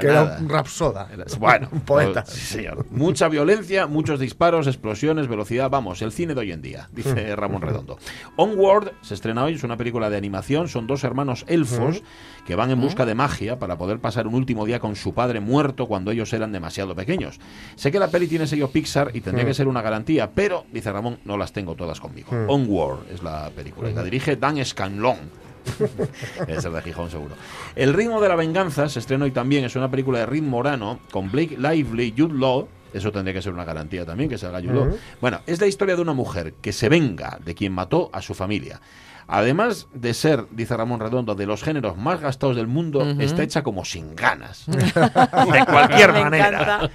que era, que un rapsoda. Era- Bueno, [LAUGHS] un poeta. pues, sí, señor. Mucha violencia, muchos disparos, explosiones, velocidad. Vamos, el cine de hoy en día, dice Ramón Redondo. Onward se estrena hoy, es una película de animación. Son dos hermanos elfos que van en busca de magia para poder pasar un último día con su padre muerto cuando ellos eran demasiado pequeños. Sé que la peli tiene sello Pixar y tendría que ser una garantía, pero, dice Ramón, no las tengo todas conmigo. Onward es la película y la dirige Dan Scanlon. [LAUGHS] Debe ser de Gijón, seguro. El ritmo de la venganza se estrenó hoy también. Es una película de ritmo morano con Blake Lively, Jude Law. Eso tendría que ser una garantía también, que salga Jude Law. Bueno, es la historia de una mujer que se venga de quien mató a su familia. Además de ser, dice Ramón Redondo, de los géneros más gastados del mundo, está hecha como sin ganas. [LAUGHS] de cualquier Me manera. encanta.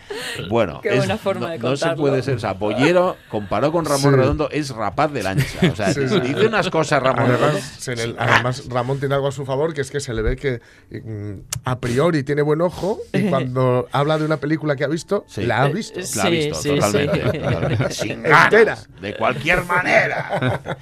Bueno, Qué es- buena forma no, de no se puede ser. O sea, Bollero, comparado con Ramón Sí. Redondo, es rapaz de lancha. O sea, Sí, sí. dice unas cosas Ramón Redondo. Además, le- además, Ramón tiene algo a su favor, que es que se le ve que mm, a priori tiene buen ojo y [LAUGHS] cuando habla de una película que ha visto, Sí. la ha visto. La ha visto, sí, totalmente. sí. [LAUGHS] totalmente. Sin Entera. ganas, de cualquier manera.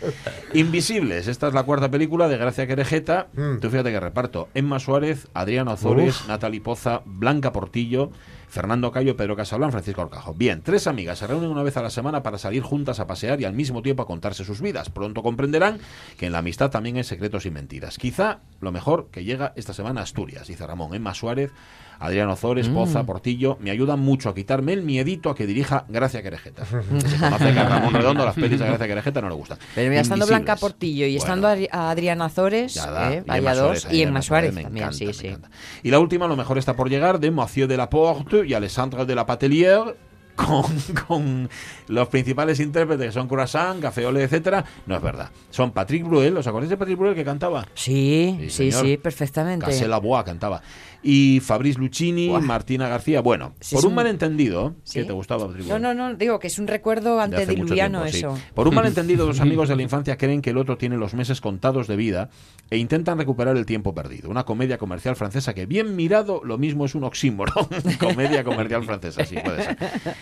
Invisibles, esta es la cuarta película de Gracia Querejeta. Mm. Tú fíjate que reparto. Emma Suárez, Adriano Ozores, Natalie Poza, Blanca Portillo, Fernando Cayo, Pedro Casablan, Francisco Orcajo. Bien, tres amigas se reúnen una vez a la semana para salir juntas a pasear y al mismo tiempo a contarse sus vidas. Pronto comprenderán que en la amistad también hay secretos y mentiras. Quizá lo mejor que llega esta semana a Asturias, dice Ramón. Emma Suárez, Adriano Ozores, Poza, Portillo, me ayudan mucho a quitarme el miedito a que dirija Gracia Querejeta. Se conoce que a Ramón Redondo las pelis de Gracia Querejeta no le gustan. Pero mira, estando Blanca. Portillo y Bueno, estando a Adriana Azores, da. eh, vaya dos, y Emma Suárez también, encanta, sí, sí. encanta. Y la última, lo mejor está por llegar, de Mathieu de la Porte y Alessandra de la Patelière. [LAUGHS] con, con los principales intérpretes que son Croissant, Cafeole, etcétera, no es verdad. Son Patrick Bruel, ¿os acordáis de Patrick Bruel que cantaba? Sí, Sí, sí, perfectamente. Casella Bois cantaba. Y Fabrice Lucchini. Martina García. Bueno, Sí, por un un- malentendido, Sí. que te gustaba No, no, no, digo que es un recuerdo antediluviano tiempo, sí. eso. Por un malentendido, dos [LAUGHS] amigos de la infancia creen que el otro tiene los meses contados de vida e intentan recuperar el tiempo perdido. Una comedia comercial francesa que, bien mirado, lo mismo es un oxímoron. [LAUGHS] comedia comercial francesa, sí, puede ser.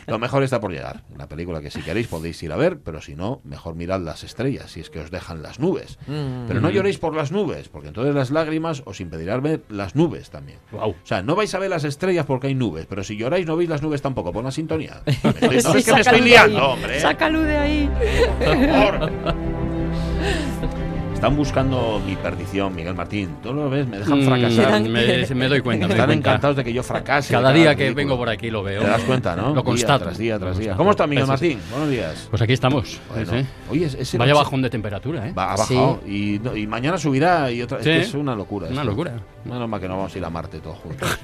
Lo mejor está por llegar. Una película que si queréis podéis ir a ver, pero si no, mejor mirad las estrellas, si es que os dejan las nubes. Mm. Pero no lloréis por las nubes, porque entonces las lágrimas os impedirán ver las nubes también. Guau. O sea, no vais a ver las estrellas porque hay nubes, pero si lloráis no veis las nubes tampoco. Pon la sintonía. [LAUGHS] Estoy- no, Sí, es que me sácalo estoy de liando, ahí, hombre. Sácalo de ahí. Por favor. [LAUGHS] Están buscando mi perdición, Miguel Martín. Tú lo ves, me dejan Mm, fracasar. me, me doy cuenta. me doy Están cuenta. encantados de que yo fracase. Cada día que vengo por aquí lo veo. Te das cuenta, ¿no? Lo Día constato. tras día tras día. ¿Cómo está Miguel Sí, sí, sí. Martín? Buenos días. Pues aquí estamos. Bueno, sí, sí. oye, es- ese Vaya noche- bajón de temperatura, ¿eh? Va, ha Sí. bajado. Y, no- y mañana subirá y otra. es Sí. que es una locura. Una esto. locura. Menos mal que no vamos a ir a Marte todos juntos.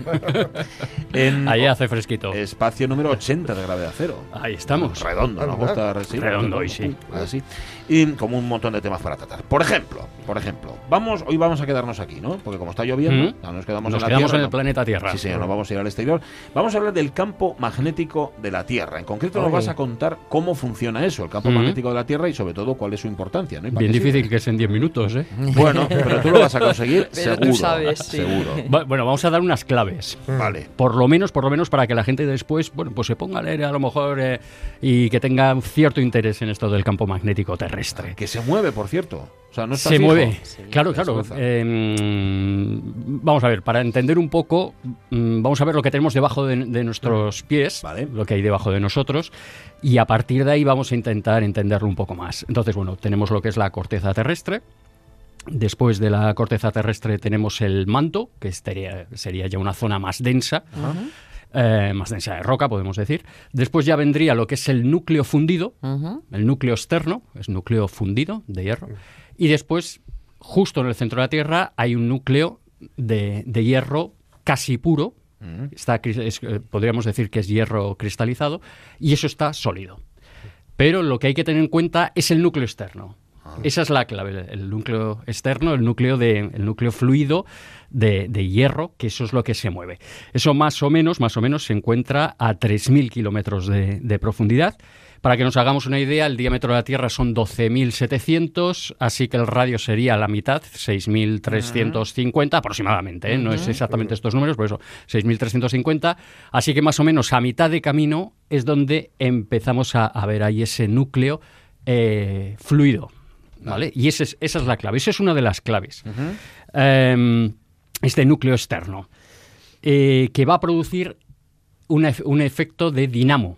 [LAUGHS] en Ahí hace fresquito. espacio número 80 de gravedad cero. Ahí estamos. Redondo, nos gusta sí, Redondo hoy, sí. Así. Y como un montón de temas para tratar. Por ejemplo, por ejemplo, vamos, hoy vamos a quedarnos aquí, ¿no? Porque como está lloviendo, Mm. no nos quedamos Nos en la quedamos Tierra, en el ¿no? planeta Tierra. Sí, señor, nos vamos a ir al exterior. Vamos a hablar del campo magnético de la Tierra. En concreto nos vas a contar cómo funciona eso, el campo Mm. magnético de la Tierra y sobre todo cuál es su importancia, ¿no? Bien sirve. difícil que es en 10 minutos, ¿eh? [LAUGHS] Bueno, pero tú lo vas a conseguir [LAUGHS] Pero tú seguro. sabes, sí. Seguro. Va- Bueno, vamos a dar unas claves. Vale. Por lo menos, por lo menos para que la gente después, bueno, pues se ponga a leer a lo mejor eh, y que tenga cierto interés en esto del campo magnético terrestre. Que se mueve, por cierto. O sea, no está se fijo. Mueve. Claro, claro. Eh, vamos a ver, para entender un poco, mm, vamos a ver lo que tenemos debajo de, de nuestros pies, Vale. lo que hay debajo de nosotros, y a partir de ahí vamos a intentar entenderlo un poco más. Entonces, bueno, tenemos lo que es la corteza terrestre. Después de la corteza terrestre tenemos el manto, que estaría- sería ya una zona más densa. eh, más densa de roca, podemos decir. Después ya vendría lo que es el núcleo fundido, el núcleo externo, es núcleo fundido de hierro. Y después, justo en el centro de la Tierra, hay un núcleo de, de hierro casi puro. Está, cris- es, eh, podríamos decir que es hierro cristalizado. Y eso está sólido. Pero lo que hay que tener en cuenta es el núcleo externo. Esa es la clave, el núcleo externo, el núcleo, de, el núcleo fluido de, de hierro, que eso es lo que se mueve. Eso más o menos, más o menos se encuentra a 3.000 kilómetros de, de profundidad. Para que nos hagamos una idea, el diámetro de la Tierra son 12.700, así que el radio sería la mitad, 6.350 aproximadamente. ¿eh? No es exactamente estos números, por eso 6.350. Así que más o menos a mitad de camino es donde empezamos a, a ver ahí ese núcleo eh, fluido. ¿vale? Y ese es- esa es la clave, esa es una de las claves. Em, este núcleo externo, eh, que va a producir un, un efecto de dinamo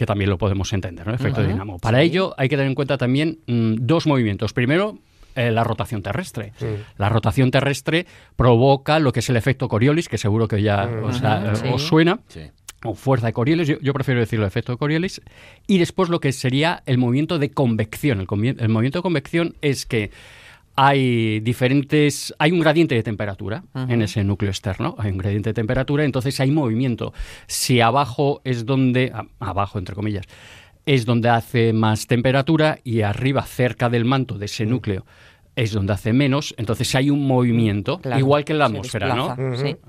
que también lo podemos entender, ¿no? Efecto de dinamo. Para ello hay que tener en cuenta también mm, dos movimientos. Primero, eh, la rotación terrestre. La rotación terrestre provoca lo que es el efecto Coriolis, que seguro que ya os, Sí. os suena. Sí. O fuerza de Coriolis, yo, yo prefiero decirlo efecto de Coriolis. Y después lo que sería el movimiento de convección. El movimiento de convección es que hay diferentes, hay un gradiente de temperatura en ese núcleo externo, hay un gradiente de temperatura, entonces hay movimiento. Si abajo es donde, a- abajo entre comillas, es donde hace más temperatura y arriba cerca del manto de ese núcleo es donde hace menos, entonces hay un movimiento, Claro, igual que en la se atmósfera, ¿no?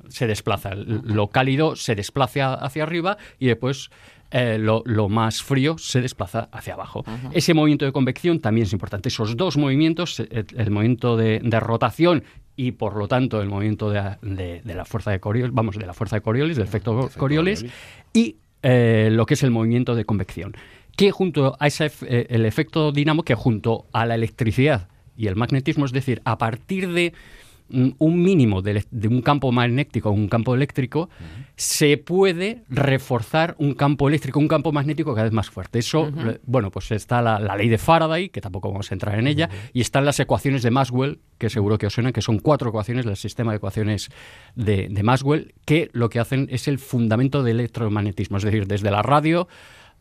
se desplaza. Lo cálido se desplaza hacia arriba y después eh, lo, lo más frío se desplaza hacia abajo. Ese movimiento de convección también es importante. Esos dos movimientos, el, el movimiento de, de rotación y por lo tanto el movimiento de, de- de la fuerza de Coriolis, vamos, de la fuerza de Coriolis, del efecto, efecto Coriolis, y eh, lo que es el movimiento de convección. Que junto a ese, eh, el efecto dinamo, que junto a la electricidad y el magnetismo, es decir, a partir de un mínimo de, un campo magnético o un campo eléctrico, se puede reforzar un campo eléctrico, un campo magnético cada vez más fuerte. Eso, eh, bueno, pues está la, la ley de Faraday, que tampoco vamos a entrar en ella, y están las ecuaciones de Maxwell, que seguro que os suenan, que son cuatro ecuaciones del sistema de ecuaciones de, de Maxwell, que lo que hacen es el fundamento del electromagnetismo, es decir, desde la radio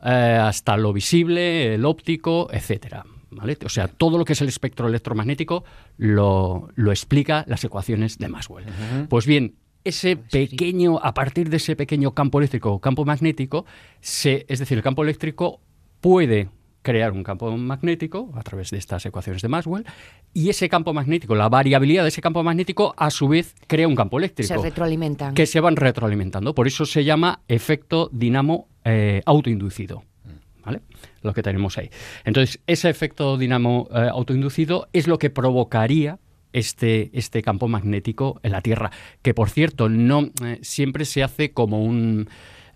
eh, hasta lo visible, el óptico, etcétera. ¿Vale? O sea, todo lo que es el espectro electromagnético lo, lo explica las ecuaciones de Maxwell. Pues bien, ese pequeño, a partir de ese pequeño campo eléctrico o campo magnético, se, es decir, el campo eléctrico puede crear un campo magnético a través de estas ecuaciones de Maxwell y ese campo magnético, la variabilidad de ese campo magnético a su vez crea un campo eléctrico. Se retroalimentan. Que se van retroalimentando. Por eso se llama efecto dinamo eh, autoinducido. ¿Vale? Lo que tenemos ahí. Entonces, ese efecto dinamo eh, autoinducido es lo que provocaría este, este campo magnético en la Tierra, que por cierto no eh, siempre se hace como un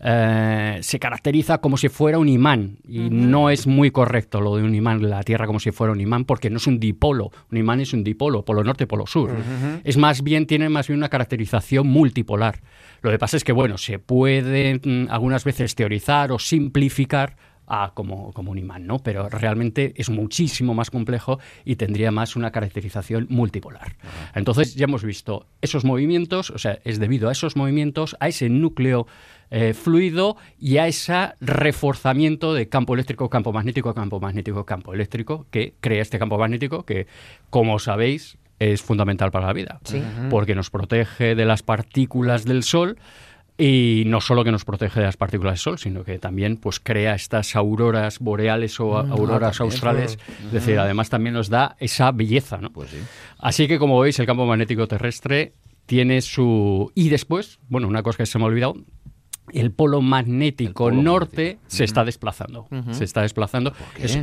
eh, se caracteriza como si fuera un imán y no es muy correcto lo de un imán la Tierra como si fuera un imán porque no es un dipolo. Un imán es un dipolo polo norte polo sur. Es más bien tiene más bien una caracterización multipolar. Lo que pasa es que bueno se puede mm, algunas veces teorizar o simplificar a como, como un imán, ¿no? Pero realmente es muchísimo más complejo y tendría más una caracterización multipolar. Entonces ya hemos visto esos movimientos, o sea, es debido a esos movimientos, a ese núcleo eh, fluido y a ese reforzamiento de campo eléctrico, campo magnético, campo magnético, campo eléctrico, que crea este campo magnético que, como sabéis, es fundamental para la vida, porque nos protege de las partículas del Sol, y no solo que nos protege de las partículas del Sol, sino que también pues crea estas auroras boreales o Mm, auroras ah, australes. Es decir, además también nos da esa belleza, ¿no? Pues sí. Así que como veis, el campo magnético terrestre tiene su... Y después, bueno, una cosa que se me ha olvidado, el polo magnético El polo norte magnético. se está desplazando. Se está desplazando. qué? Es-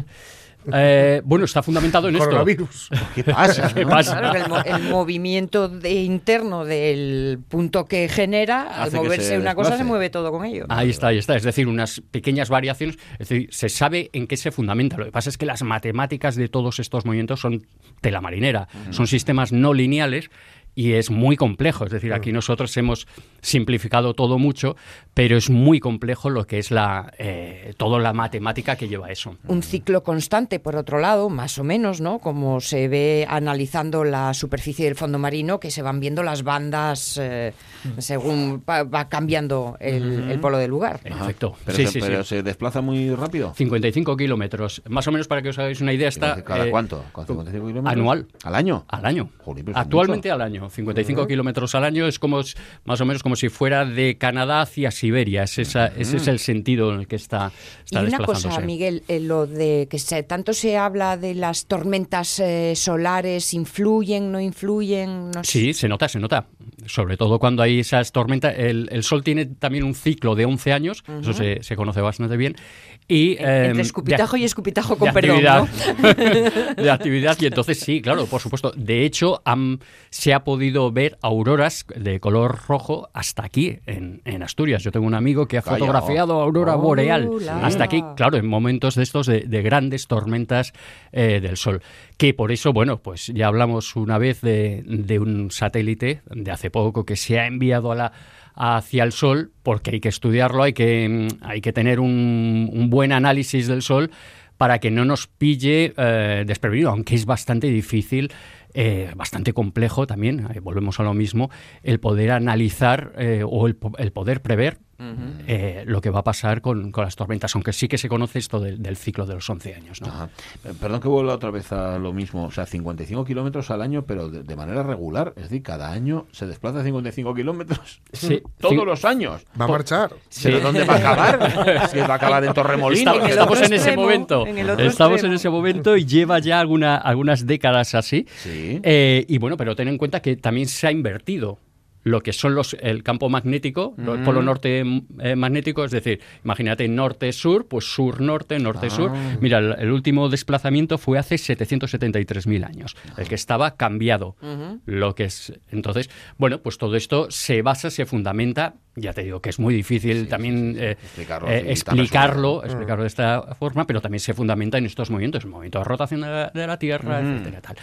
eh, bueno, está fundamentado en esto. Coronavirus. ¿Qué pasa? [LAUGHS] ¿Qué pasa? Claro, que el, mo- el movimiento de- interno del punto que genera, al Hace moverse se una cosa, se mueve todo con ello. Ahí está, ahí está. Es decir, unas pequeñas variaciones. Es decir, se sabe en qué se fundamenta. Lo que pasa es que las matemáticas de todos estos movimientos son tela marinera. Son sistemas no lineales y es muy complejo. Es decir, aquí nosotros hemos simplificado todo mucho, pero es muy complejo lo que es la eh, toda la matemática que lleva eso. Un ciclo constante, por otro lado, más o menos, ¿no? Como se ve analizando la superficie del fondo marino, que se van viendo las bandas eh, según va, va cambiando el, el polo del lugar. Efecto. Pero, Sí, se, sí, pero sí. se desplaza muy rápido. 55 kilómetros. Más o menos para que os hagáis una idea, está. ¿Cada eh, cuánto? ¿Con 55 kilómetros? Anual. ¿Al año? Al año. Jolín, pero es Actualmente mucho. al año. 55 kilómetros al año es como más o menos como si fuera de Canadá hacia Siberia. Es esa- Ese es el sentido en el que está, Y está una desplazándose. cosa, Miguel, eh, lo de que se, tanto se habla de las tormentas eh, solares, ¿influyen, no influyen? No sé. Sí, se nota, se nota. Sobre todo cuando hay esas tormentas. El, el Sol tiene también un ciclo de 11 años, eso se, se conoce bastante bien. Y, eh, Entre escupitajo de- y escupitajo de con perdón, actividad, [LAUGHS] de actividad y entonces sí, claro, por supuesto. De hecho, han- se ha podido ver auroras de color rojo hasta aquí, en, en Asturias. Yo tengo un amigo que ha Calla, fotografiado aurora oh. boreal la. hasta aquí, claro, en momentos de estos de, de grandes tormentas eh, del Sol. Que por eso, bueno, pues ya hablamos una vez de, de un satélite de hace poco que se ha enviado a la hacia el Sol, porque hay que estudiarlo, hay que, mm, hay que tener un, un buen análisis del Sol para que no nos pille eh, desprevenido, aunque es bastante difícil, eh, bastante complejo también, eh, volvemos a lo mismo, el poder analizar eh, o el, po- el poder prever eh, lo que va a pasar con, con las tormentas, aunque sí que se conoce esto del, del ciclo de los 11 años. ¿no? Ajá. Eh, Perdón que vuelva otra vez a lo mismo. O sea, 55 kilómetros al año, pero de, de manera regular. Es decir, cada año se desplaza 55 kilómetros. [LAUGHS] Sí. Todos los años. Va a marchar. ¿Pero dónde va a acabar? [LAUGHS] Si va a acabar en Torremolinos. Estamos, estamos en ese extremo, momento. en Estamos extremo. en ese momento y lleva ya alguna, algunas décadas así. Sí. Eh, y bueno, pero ten en cuenta que también se ha invertido lo que son los el campo magnético, el polo norte eh, magnético, es decir, imagínate norte-sur, pues sur-norte, norte-sur. Ah. Mira, el, el último desplazamiento fue hace 773.000 años, el que estaba cambiado. Lo que es entonces, bueno, pues todo esto se basa, se fundamenta, ya te digo que es muy difícil también eh, Explicarlo eh, explicarlo, explicarlo de esta forma, pero también se fundamenta en estos movimientos, el movimiento de rotación de la, de la Tierra, etcétera, tal.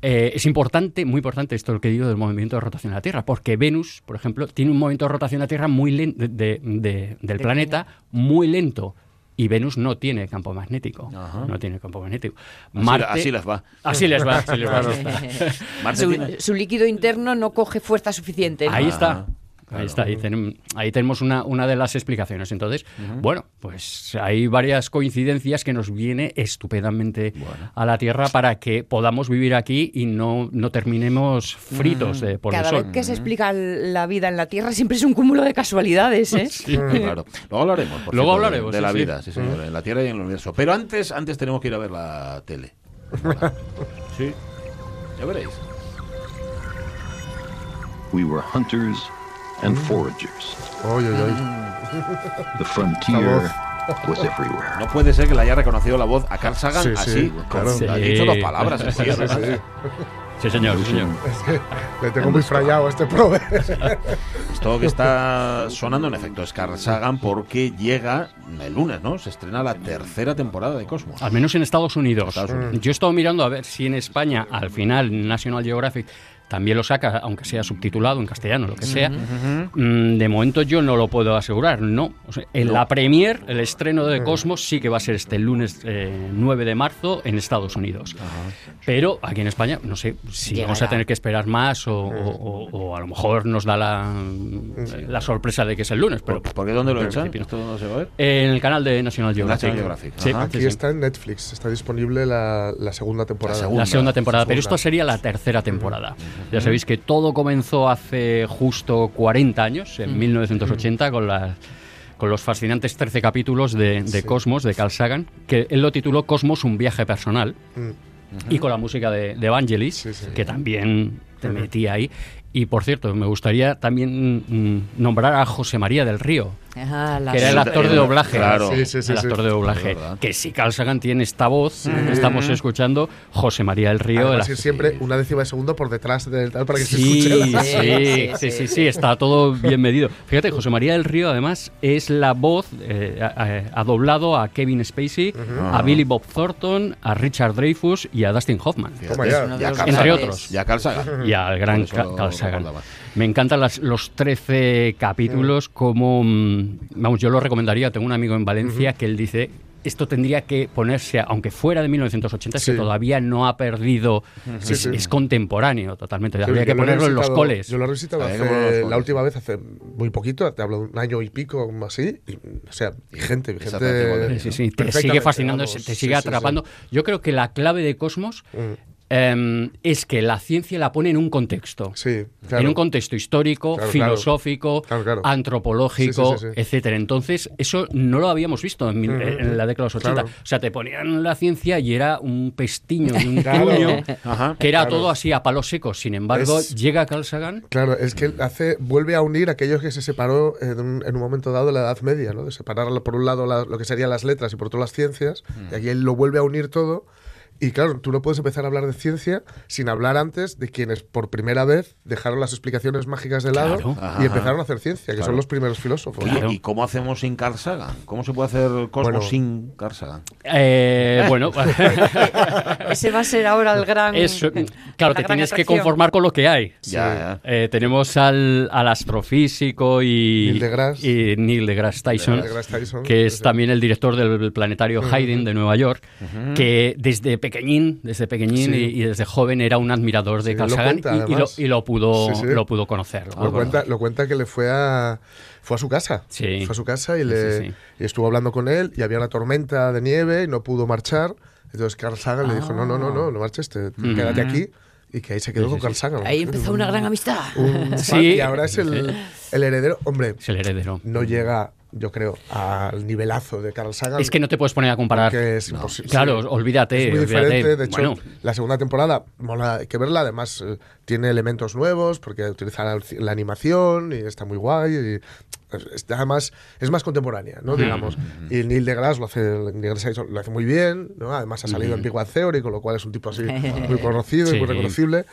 Eh, es importante, muy importante esto lo que digo del movimiento de rotación de la Tierra, porque Venus, por ejemplo, tiene un movimiento de rotación de la Tierra muy lento del planeta muy lento. Y Venus no tiene campo magnético. Ajá. No tiene campo magnético. Así, Marte- así les va. Así les va. así les va. [LAUGHS] Marte Su, tiene- su líquido interno no coge fuerza suficiente. ¿no? Ahí Ah. Ahí está, ahí, tenem- ahí tenemos una, una de las explicaciones. Entonces, bueno, pues hay varias coincidencias que nos viene estupendamente a la Tierra para que podamos vivir aquí y no, no terminemos fritos de, por Cada el vez sol. que se explica la vida en la Tierra siempre es un cúmulo de casualidades, ¿eh? [LAUGHS] Claro. Luego hablaremos, por Luego cierto, de- hablaremos, de, sí, la sí. vida, sí, señor, en la Tierra y en el universo. Pero antes, antes tenemos que ir a ver la tele. [LAUGHS] Sí. Ya veréis. We were hunters and foragers. Oy, oy, oy. The frontier was everywhere. No puede ser que le haya reconocido la voz a Carl Sagan Sí, sí, así. claro. con- Ha Sí. dicho dos palabras, tío, Sí, sí. Sí, señor, sí, señor. Es que le tengo muy frayado a este prove. Esto que está sonando, en efecto, es Carl Sagan porque llega el lunes, ¿no? Se estrena la tercera temporada de Cosmos. Al menos en Estados Unidos. Estados Unidos. Yo he estado mirando a ver si en España, al final, National Geographic también lo saca, aunque sea subtitulado en castellano, lo que sea. Mm, De momento yo no lo puedo asegurar, no. O sea, en la premier, el estreno de Cosmos sí que va a ser este lunes eh, 9 de marzo en Estados Unidos. Pero aquí en España, no sé si Llegará. vamos a tener que esperar más o, o- o- o a lo mejor nos da la, la sorpresa de que es el lunes. Pero ¿Por, por qué dónde lo echan? no. ¿Esto dónde se va a ver? En el canal de National Geographic. National Geographic, Sí, ajá. sí, Aquí sí. está en Netflix, está disponible la, la segunda temporada. La segunda. La segunda temporada, pero segunda. esto sería la tercera temporada. Ya sabéis que todo comenzó hace justo 40 años, en 1980, con con los fascinantes 13 capítulos de, de Cosmos, de Carl Sagan, que él lo tituló Cosmos, un viaje personal, Mm. y con la música de, de Vangelis, Sí, sí. que también te metía ahí. Y por cierto, me gustaría también mm, nombrar a José María del Río, Ah, la- que era el actor de doblaje. Claro. Sí, sí, sí, el sí. actor de doblaje. Que si Carl Sagan tiene esta voz, que estamos escuchando, José María del Río. Además, ir siempre una décima de segundo por detrás del tal para que se Sí, escuche la- sí, Sí, sí, sí, sí, sí, está todo bien medido. Fíjate, José María del Río además es la voz, eh, ha, ha doblado a Kevin Spacey, a Billy Bob Thornton, a Richard Dreyfus y a Dustin Hoffman. Fíjate, Entre otros. Ya Carl Sagan. Y al gran Carl Sagan. Me encantan las- los 13 capítulos como... mm, Vamos, yo lo recomendaría. Tengo un amigo en Valencia que él dice... Esto tendría que ponerse, aunque fuera de 1980, es que Sí. todavía no ha perdido, Sí, es, sí. es contemporáneo totalmente. Sí, Habría que ponerlo en los coles. Yo lo he visitado hace, la última vez hace muy poquito, te hablo de un año y pico así, y, o sea, vigente, vigente. Sí, sí, sí, te sigue fascinando, vamos, te sí, sigue sí, sí. atrapando. Yo creo que la clave de Cosmos Mm, em, es que la ciencia la pone en un contexto. Sí, claro. En un contexto histórico, Claro, filosófico, Claro, claro. antropológico, Sí, sí, sí, sí. etcétera. Entonces, eso no lo habíamos visto en, en la década de los 80. claro. O sea, te ponían la ciencia y era un pestiño y un [LAUGHS] Ajá. que era Claro. todo así a palos secos. Sin embargo, Es- llega Carl Sagan Claro, es que hace, vuelve a unir aquellos que se separó en un, en un momento dado de la Edad Media, ¿no? De separar por un lado la- lo que serían las letras y por otro las ciencias, y aquí él lo vuelve a unir todo. Y claro, tú no puedes empezar a hablar de ciencia sin hablar antes de quienes por primera vez dejaron las explicaciones mágicas de lado Claro. Ajá. y empezaron a hacer ciencia, que Claro. son los primeros filósofos. Claro. ¿y cómo hacemos sin Carl Sagan? ¿Cómo se puede hacer Cosmos Bueno. sin Carl Sagan? Eh, bueno, [LAUGHS] Ese va a ser ahora el gran. eso, claro, la te gran tienes que conformar con lo que hay. Ya, ya. Eh, tenemos al, al astrofísico y Neil deGrasse. y Neil deGrasse Tyson, deGrasse Tyson, que es sí, también el director del planetario Hayden de Nueva York, que desde pequeñín, desde pequeñín Sí. y, y desde joven era un admirador de Sí, Carl lo Sagan cuenta, y- y, lo, y lo pudo Sí, sí. lo pudo conocer. lo Lo cuenta, lo cuenta que le fue a fue a su casa. Sí. Fue a su casa y, Sí, le, sí, sí. y estuvo hablando con él y había una tormenta de nieve y no pudo marchar. Entonces Carl Sagan le dijo, no, no, no, no, no marches, te- quédate aquí. Y que ahí se quedó Sí, sí, con Carl sí. Sagan. Ahí empezó una gran amistad. Un Sí. fan, Y ahora es el, el heredero. Hombre, Es el heredero. no llega, yo creo, al nivelazo de Carl Sagan. Es que no te puedes poner a comparar. es. Claro, Sí. olvídate. Es muy olvídate. diferente. De hecho, Bueno, la segunda temporada mola, hay que verla. Además, eh, tiene elementos nuevos porque utiliza la, la animación y está muy guay. Y, además, es más contemporánea, ¿no? Digamos. Y Neil deGrasse lo hace, Neil deGrasse Tyson lo hace muy bien, ¿no? Además, ha salido en Big Bang Theory, con lo cual es un tipo así [LAUGHS] muy conocido y muy reconocible.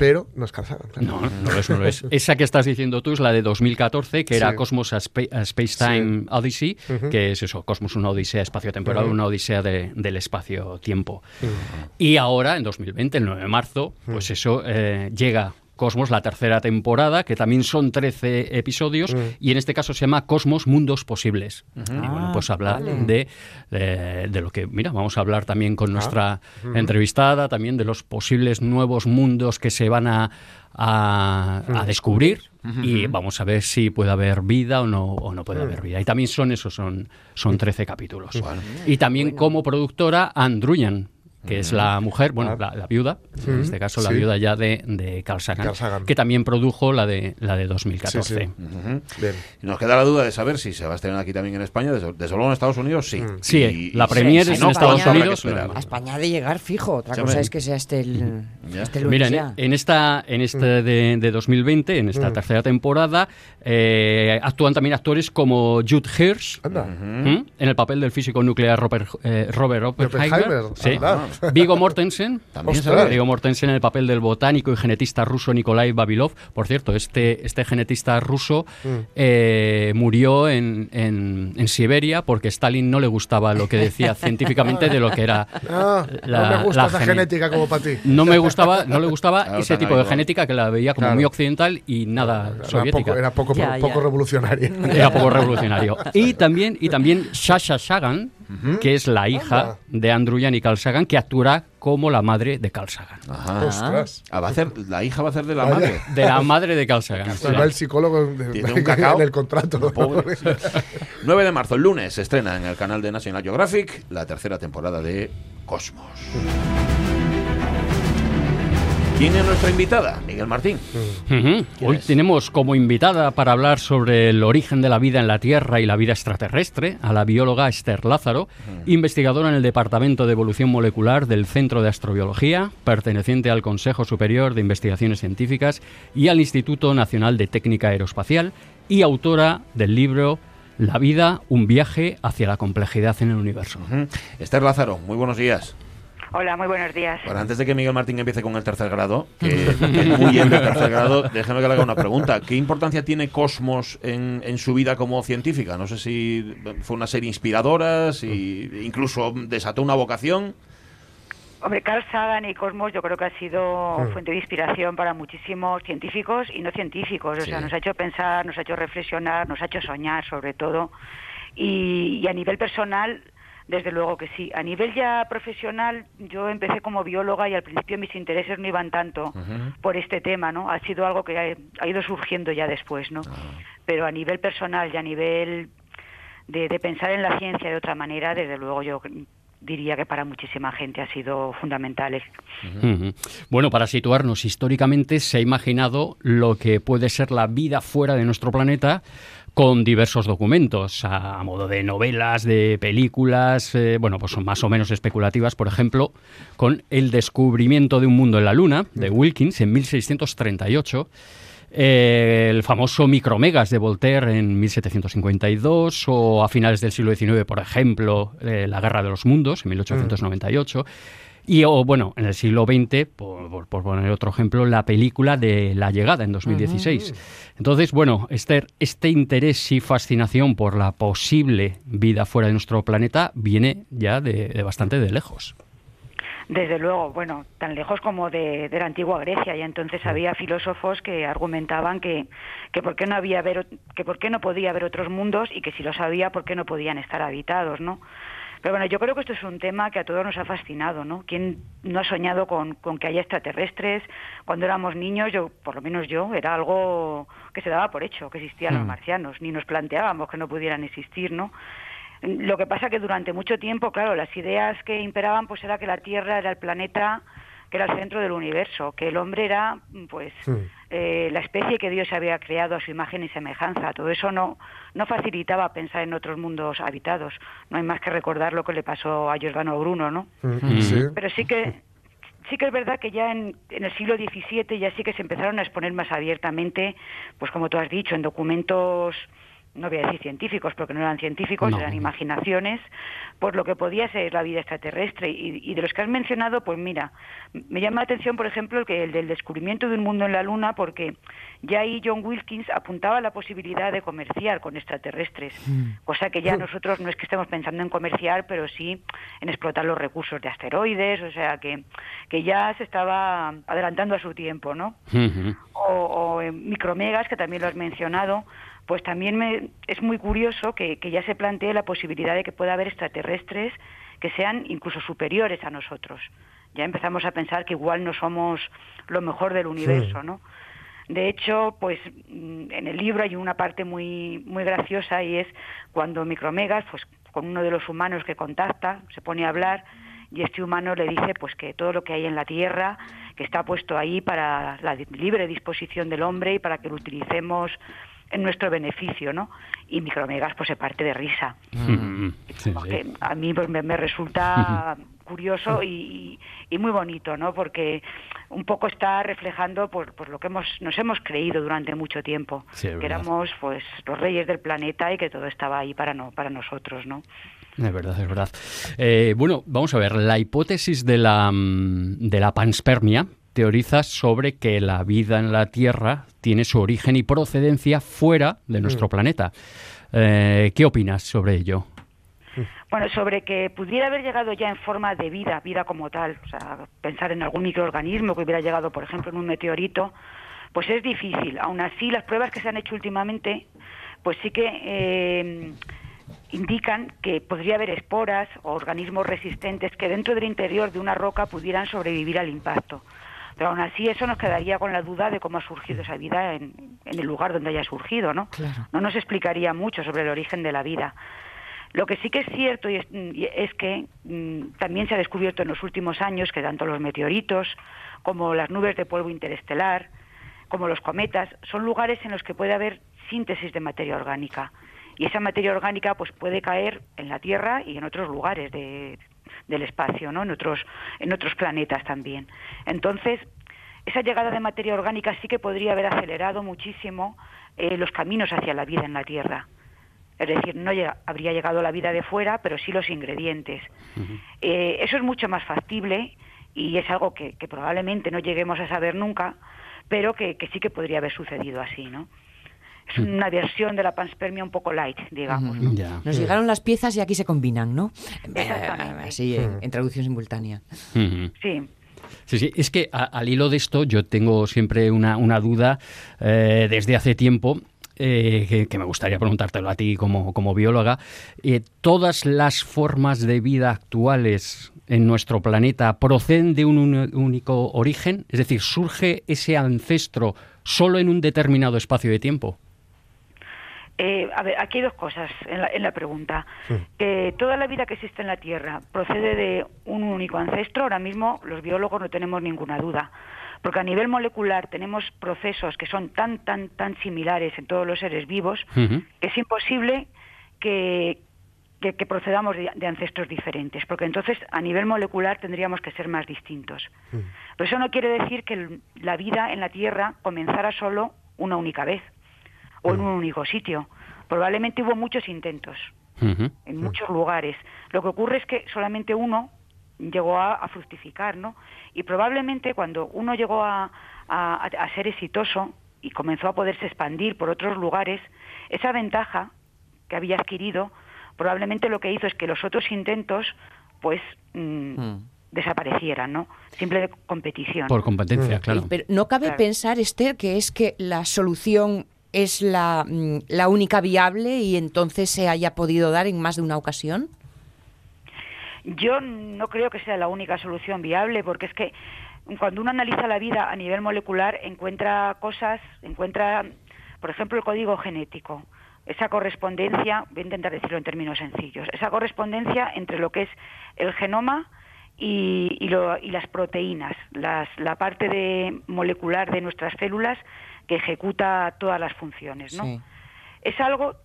Pero no es Carl Sagan. claro. No, no lo es, no lo es. [LAUGHS] Esa que estás diciendo tú es la de 2014, que era. Cosmos a, Spa- a Space Time Sí. Odyssey, que es eso, Cosmos una odisea espacio-temporal, Ujú. una odisea de- del espacio-tiempo. Y ahora, en 2020, el 9 de marzo, pues eso, eh, llega Cosmos, la tercera temporada, que también son 13 episodios, y en este caso se llama Cosmos Mundos Posibles. Y bueno, Ah, pues habla vale. de, de, de lo que, mira, vamos a hablar también con nuestra entrevistada, también de los posibles nuevos mundos que se van a, a- a descubrir. Y vamos a ver si puede haber vida o no, o no puede haber vida. Y también son esos, son, son 13 capítulos. Y también como productora, Andruyan, que es la mujer, bueno, la, la viuda, en este caso la Sí. viuda ya de, de Carl Sagan, Carl Sagan. que también produjo la de, la de 2014. Sí, sí. Ujú. Bien. Y nos queda la duda de saber si se va a estrenar aquí también en España. Desde, desde luego en Estados Unidos, sí. Sí, Y- la premier es no, en Estados Unidos, A España ha de llegar fijo. Otra Sí, cosa es que sea este, el, este lunes Mira, en, en esta, en este de, de 2020, en esta tercera temporada, eh, actúan también actores como Jude Hirsch, en el papel del físico nuclear Robert, eh, Robert Oppenheimer, Oppenheimer, sí. anda. [LAUGHS] Viggo Mortensen, También ve. Viggo Mortensen en el papel del botánico y genetista ruso Nikolai Babilov. Por cierto, este, este genetista ruso eh, murió en, en- en Siberia porque a Stalin no le gustaba lo que decía [LAUGHS] científicamente de lo que era Ah, la- no me gusta la esa genética como para ti. no me gustaba, no le gustaba [LAUGHS] Claro, ese tipo de genética que la veía como Claro. muy occidental y nada Era soviética. poco, era poco, poco ya. revolucionaria. Era poco revolucionario. Y también, y también Sasha Sagan, que es la hija Anda. de Andrew y Carl Sagan, que actuará como la madre de Carl Sagan. Ajá. Ostras. Ah, va a hacer, la hija va a hacer de la Vaya. madre. De la madre de Carl Sagan. Va el psicólogo de- Tiene un [LAUGHS] cacao. en el contrato. Pobre. [LAUGHS] 9 de marzo, el lunes, se estrena en el canal de National Geographic la tercera temporada de Cosmos. ¿Quién es nuestra invitada? Miguel Martín. Hoy es? tenemos como invitada para hablar sobre el origen de la vida en la Tierra y la vida extraterrestre a la bióloga Esther Lázaro, investigadora en el Departamento de Evolución Molecular del Centro de Astrobiología, perteneciente al Consejo Superior de Investigaciones Científicas y al Instituto Nacional de Técnica Aeroespacial y autora del libro La vida, un viaje hacia la complejidad en el universo. Esther Lázaro, muy buenos días. Hola, muy buenos días. Bueno, antes de que Miguel Martín empiece con el tercer grado, que, es muy bien de tercer grado, [LAUGHS] déjeme que le haga una pregunta. ¿Qué importancia tiene Cosmos en, en su vida como científica? No sé si fue una serie inspiradora, si incluso desató una vocación. Hombre, Carl Sagan y Cosmos yo creo que ha sido fuente de inspiración para muchísimos científicos y no científicos. O Sí. sea, nos ha hecho pensar, nos ha hecho reflexionar, nos ha hecho soñar sobre todo. Y, y a nivel personal, desde luego que sí. A nivel ya profesional, yo empecé como bióloga y al principio mis intereses no iban tanto por este tema, ¿no? Ha sido algo que ha, ha ido surgiendo ya después, ¿no? Pero a nivel personal y a nivel de, de pensar en la ciencia de otra manera, desde luego yo diría que para muchísima gente ha sido fundamental. Bueno, para situarnos históricamente, se ha imaginado lo que puede ser la vida fuera de nuestro planeta con diversos documentos, a, a modo de novelas, de películas, eh, bueno, pues son más o menos especulativas, por ejemplo, con El descubrimiento de un mundo en la Luna, de Wilkins, en 1638, eh, el famoso Micromegas de Voltaire en 1752 o a finales del siglo XIX, por ejemplo, eh, La Guerra de los Mundos en 1898. Y, o bueno, en el siglo XX, por, poner otro ejemplo, la película de La Llegada en 2016. Entonces, bueno, Esther, este interés y fascinación por la posible vida fuera de nuestro planeta viene ya de, de bastante de lejos. Desde luego, bueno, tan lejos como de, de la antigua Grecia, y entonces había filósofos que argumentaban que, que por qué no había haber, que por qué no podía haber otros mundos y que si los había, por qué no podían estar habitados, ¿no? Pero bueno, yo creo que esto es un tema que a todos nos ha fascinado, ¿no? ¿Quién no ha soñado con, con que haya extraterrestres? Cuando éramos niños, yo, por lo menos yo, era algo que se daba por hecho, que existían los marcianos, ni nos planteábamos que no pudieran existir, ¿no? Lo que pasa que durante mucho tiempo, claro, las ideas que imperaban pues era que la Tierra era el planeta que era el centro del universo, que el hombre era pues eh, la especie que Dios había creado a su imagen y semejanza. Todo eso no no facilitaba pensar en otros mundos habitados. No hay más que recordar lo que le pasó a Giordano Bruno, ¿no? Mm, Sí. Pero sí que sí que es verdad que ya en, en el siglo XVII ya sí que se empezaron a exponer más abiertamente, pues como tú has dicho, en documentos no voy a decir científicos porque no eran científicos, No. eran imaginaciones, por lo que podía ser la vida extraterrestre. Y, y de los que has mencionado, pues mira, me llama la atención, por ejemplo, el, que, el del descubrimiento de un mundo en la Luna, porque ya ahí John Wilkins apuntaba a la posibilidad de comerciar con extraterrestres, cosa que ya nosotros no es que estemos pensando en comerciar, pero sí en explotar los recursos de asteroides, o sea que, que ya se estaba adelantando a su tiempo, ¿no? Ujú. o, o en micromegas, que también lo has mencionado, pues también me, es muy curioso que, que ya se plantee la posibilidad de que pueda haber extraterrestres que sean incluso superiores a nosotros. Ya empezamos a pensar que igual no somos lo mejor del universo, ¿no? De hecho, pues mm, en el libro hay una parte muy muy graciosa y es cuando Micromegas, pues con uno de los humanos que contacta, se pone a hablar y este humano le dice pues que todo lo que hay en la Tierra, que está puesto ahí para la libre disposición del hombre y para que lo utilicemos en nuestro beneficio, ¿no? Y Micromegas pues se parte de risa. Sí, sí. a mí pues, me, me resulta [LAUGHS] curioso y, y- muy bonito, ¿no? Porque un poco está reflejando por, por lo que hemos nos hemos creído durante mucho tiempo, Sí, que verdad. éramos pues los reyes del planeta y que todo estaba ahí para no para nosotros, ¿no? Es verdad, es verdad. Eh, bueno, vamos a ver, la hipótesis de la, mm, de la panspermia teoriza sobre que la vida en la Tierra tiene su origen y procedencia fuera de nuestro planeta. Eh, ¿Qué opinas sobre ello? Bueno, sobre que pudiera haber llegado ya en forma de vida, vida como tal, o sea, pensar en algún microorganismo que hubiera llegado, por ejemplo, en un meteorito, pues es difícil. Aún así, las pruebas que se han hecho últimamente, pues sí que eh, indican que podría haber esporas o organismos resistentes que dentro del interior de una roca pudieran sobrevivir al impacto. Pero aún así eso nos quedaría con la duda de cómo ha surgido esa vida en, en el lugar donde haya surgido, ¿no? Claro. No nos explicaría mucho sobre el origen de la vida. Lo que sí que es cierto y es, y es que mm, también se ha descubierto en los últimos años que tanto los meteoritos como las nubes de polvo interestelar, como los cometas, son lugares en los que puede haber síntesis de materia orgánica. Y esa materia orgánica pues puede caer en la Tierra y en otros lugares de- del espacio, ¿no? En otros en otros planetas también. Entonces, esa llegada de materia orgánica sí que podría haber acelerado muchísimo eh, los caminos hacia la vida en la Tierra. Es decir, no habría llegado la vida de fuera, pero sí los ingredientes. Eh, eso es mucho más factible y es algo que, que probablemente no lleguemos a saber nunca, pero que, que sí que podría haber sucedido así, ¿no? Es una versión de la panspermia un poco light, digamos. ¿no? Ya. Nos llegaron las piezas y aquí se combinan, ¿no? Exactamente. Así, en, en traducción simultánea. Sí. Sí, sí, es que a- al hilo de esto yo tengo siempre una, una duda eh, desde hace tiempo. eh, que, que me gustaría preguntártelo a ti como, como bióloga. Eh, ¿Todas las formas de vida actuales en nuestro planeta proceden de un uni- único origen? Es decir, ¿surge ese ancestro solo en un determinado espacio de tiempo? Eh, a ver, aquí hay dos cosas en la, en la pregunta. Que toda la vida que existe en la Tierra procede de un único ancestro. Ahora mismo los biólogos no tenemos ninguna duda. Porque a nivel molecular tenemos procesos que son tan, tan, tan similares en todos los seres vivos que es imposible que, que, que procedamos de, de ancestros diferentes. Porque entonces a nivel molecular tendríamos que ser más distintos. Pero eso no quiere decir que la vida en la Tierra comenzara solo una única vez o en un único sitio. Probablemente hubo muchos intentos en muchos lugares. Lo que ocurre es que solamente uno llegó a, a fructificar, ¿no? Y probablemente cuando uno llegó a, a- a ser exitoso y comenzó a poderse expandir por otros lugares, esa ventaja que había adquirido probablemente lo que hizo es que los otros intentos, pues, mm, desaparecieran, ¿no? Simple competición. Por competencia, claro. Eh, Pero no cabe Claro. pensar, Esther, que es que la solución es la, mm, la única viable y entonces se haya podido dar en más de una ocasión. Yo no creo que sea la única solución viable, porque es que cuando uno analiza la vida a nivel molecular encuentra cosas, encuentra, por ejemplo, el código genético, esa correspondencia, voy a intentar decirlo en términos sencillos, esa correspondencia entre lo que es el genoma y, y lo- y las proteínas, las- la parte de, molecular de nuestras células que ejecuta todas las funciones, ¿no? Sí. es algo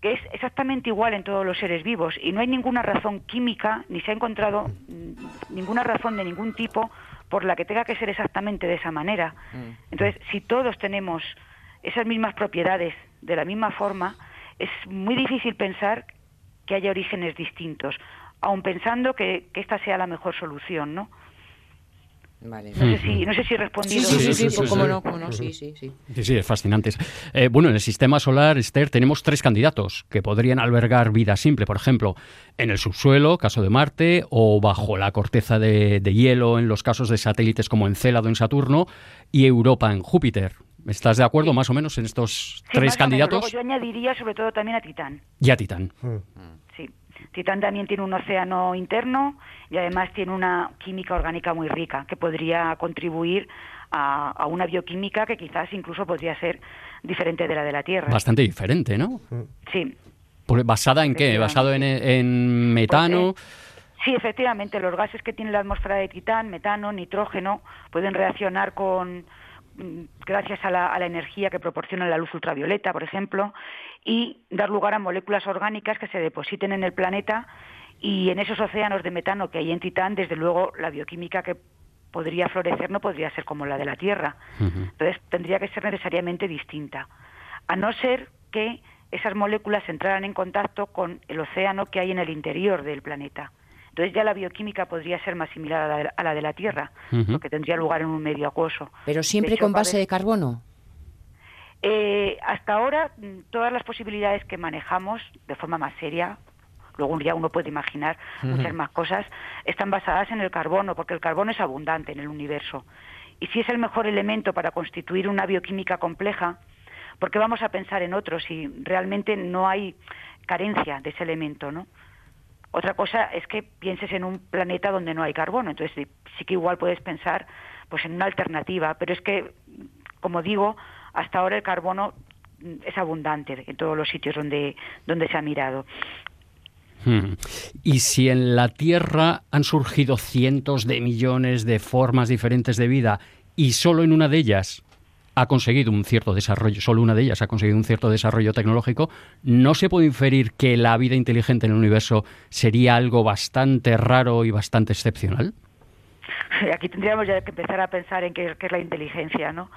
que es exactamente igual en todos los seres vivos y no hay ninguna razón química ni se ha encontrado mm, ninguna razón de ningún tipo por la que tenga que ser exactamente de esa manera. Entonces, si todos tenemos esas mismas propiedades de la misma forma, es muy difícil pensar que haya orígenes distintos, aun pensando que, que esta sea la mejor solución, ¿no? Vale. No sé si, no sé si he respondido. Sí, sí, sí, sí, sí, sí, cómo sí. no, cómo no, sí, sí, sí. Sí, sí, es fascinante. Eh, bueno, en el sistema solar, Esther, tenemos tres candidatos que podrían albergar vida simple, por ejemplo, en el subsuelo, caso de Marte, o bajo la corteza de, de hielo en los casos de satélites como Encélado en Saturno y Europa en Júpiter. ¿Estás de acuerdo más o menos en estos Sí, tres más o menos. candidatos? Luego yo añadiría sobre todo también a Titán. Y a Titán. Sí. Titán también tiene un océano interno y además tiene una química orgánica muy rica que podría contribuir a, a una bioquímica que quizás incluso podría ser diferente de la de la Tierra. Bastante diferente, ¿no? Sí. Porque ¿Basada en qué? ¿Basado en, en metano? Sí, efectivamente, los gases que tiene la atmósfera de Titán, metano, nitrógeno, pueden reaccionar con gracias a la, a la energía que proporciona la luz ultravioleta, por ejemplo, y dar lugar a moléculas orgánicas que se depositen en el planeta y en esos océanos de metano que hay en Titán, desde luego la bioquímica que podría florecer no podría ser como la de la Tierra. Entonces tendría que ser necesariamente distinta, a no ser que esas moléculas entraran en contacto con el océano que hay en el interior del planeta. Entonces ya la bioquímica podría ser más similar a la de, a la de la Tierra, Ujú. porque tendría lugar en un medio acuoso. Pero siempre hecho, con base de carbono. Eh, hasta ahora, mm, todas las posibilidades que manejamos de forma más seria, luego ya uno puede imaginar Ujú. muchas más cosas, están basadas en el carbono, porque el carbono es abundante en el universo. Y si es el mejor elemento para constituir una bioquímica compleja, ¿por qué vamos a pensar en otros si realmente no hay carencia de ese elemento, no? Otra cosa es que pienses en un planeta donde no hay carbono, entonces sí, que igual puedes pensar pues en una alternativa, pero es que, como digo, hasta ahora el carbono mm, es abundante en todos los sitios donde, donde se ha mirado. Hmm. Y si en la Tierra han surgido cientos de millones de formas diferentes de vida y solo en una de ellas ha conseguido un cierto desarrollo, solo una de ellas ha conseguido un cierto desarrollo tecnológico, ¿no se puede inferir que la vida inteligente en el universo sería algo bastante raro y bastante excepcional? Aquí tendríamos ya que empezar a pensar en qué, qué es la inteligencia, ¿no?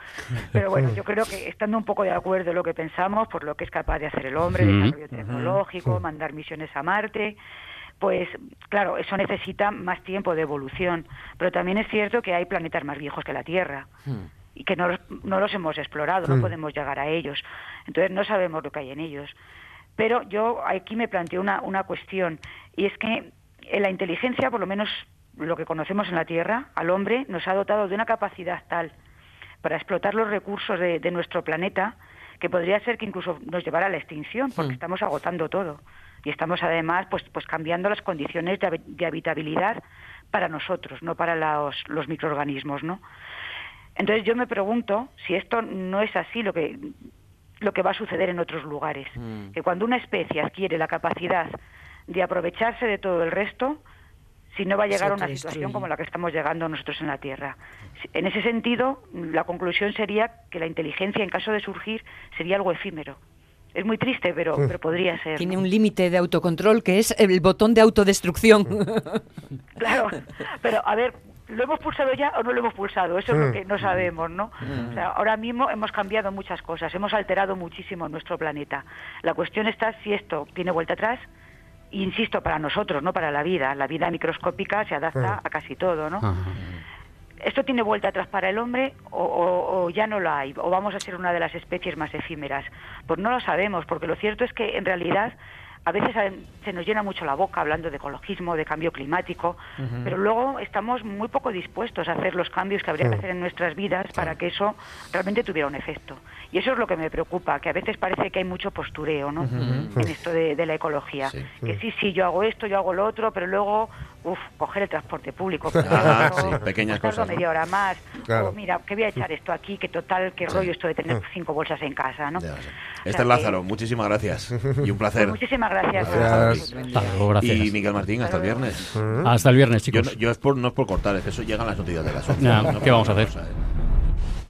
Pero bueno, yo creo que estando un poco de acuerdo en lo que pensamos, por lo que es capaz de hacer el hombre, desarrollo tecnológico, mandar misiones a Marte, pues claro, eso necesita más tiempo de evolución. Pero también es cierto que hay planetas más viejos que la Tierra y que no, los- no los hemos explorado, no Mm. podemos llegar a ellos. Entonces no sabemos lo que hay en ellos. Pero yo aquí me planteo una, una cuestión, y es que en la inteligencia, por lo menos lo que conocemos en la Tierra, al hombre nos ha dotado de una capacidad tal para explotar los recursos de, de nuestro planeta que podría ser que incluso nos llevara a la extinción, porque estamos agotando todo. Y estamos además pues, pues cambiando las condiciones de, de habitabilidad para nosotros, no para los, los microorganismos, ¿no? Entonces yo me pregunto si esto no es así lo que lo que va a suceder en otros lugares, que cuando una especie adquiere la capacidad de aprovecharse de todo el resto, si no va a llegar a una situación como la que estamos llegando nosotros en la Tierra. En ese sentido, la conclusión sería que la inteligencia, en caso de surgir, sería algo efímero. Es muy triste, pero, pero podría ser. Tiene un límite de autocontrol que es el botón de autodestrucción. [LAUGHS] Claro, pero a ver, ¿lo hemos pulsado ya o no lo hemos pulsado? Eso es lo Mm. que no sabemos, ¿no? Mm. O sea, ahora mismo hemos cambiado muchas cosas, hemos alterado muchísimo nuestro planeta. La cuestión está si esto tiene vuelta atrás, insisto, para nosotros, no para la vida. La vida microscópica se adapta a casi todo, ¿no? ¿Esto tiene vuelta atrás para el hombre o, o- o ya no lo hay? ¿O vamos a ser una de las especies más efímeras? Pues no lo sabemos, porque lo cierto es que en realidad a veces eh, se nos llena mucho la boca hablando de ecologismo, de cambio climático, pero luego estamos muy poco dispuestos a hacer los cambios que habría que hacer en nuestras vidas para que eso realmente tuviera un efecto. Y eso es lo que me preocupa, que a veces parece que hay mucho postureo ¿no? En esto de, de la ecología. Sí. Que sí, sí, yo hago esto, yo hago lo otro, pero luego, uff, coger el transporte público. Ah, sí, pequeñas cosas, ¿no? media hora más. Claro. O mira, que voy a echar esto aquí, que total, qué rollo esto de tener Mm. cinco bolsas en casa, ¿no? O sea Esther que- Lázaro, muchísimas gracias y un placer. Pues muchísimas gracias. Gracias. Y Miguel Martín, hasta el viernes. Hasta el viernes, chicos. Yo, es por, no es por cortar, es que eso llegan las noticias de las 11. Ya, No, ¿qué vamos a hacer? no,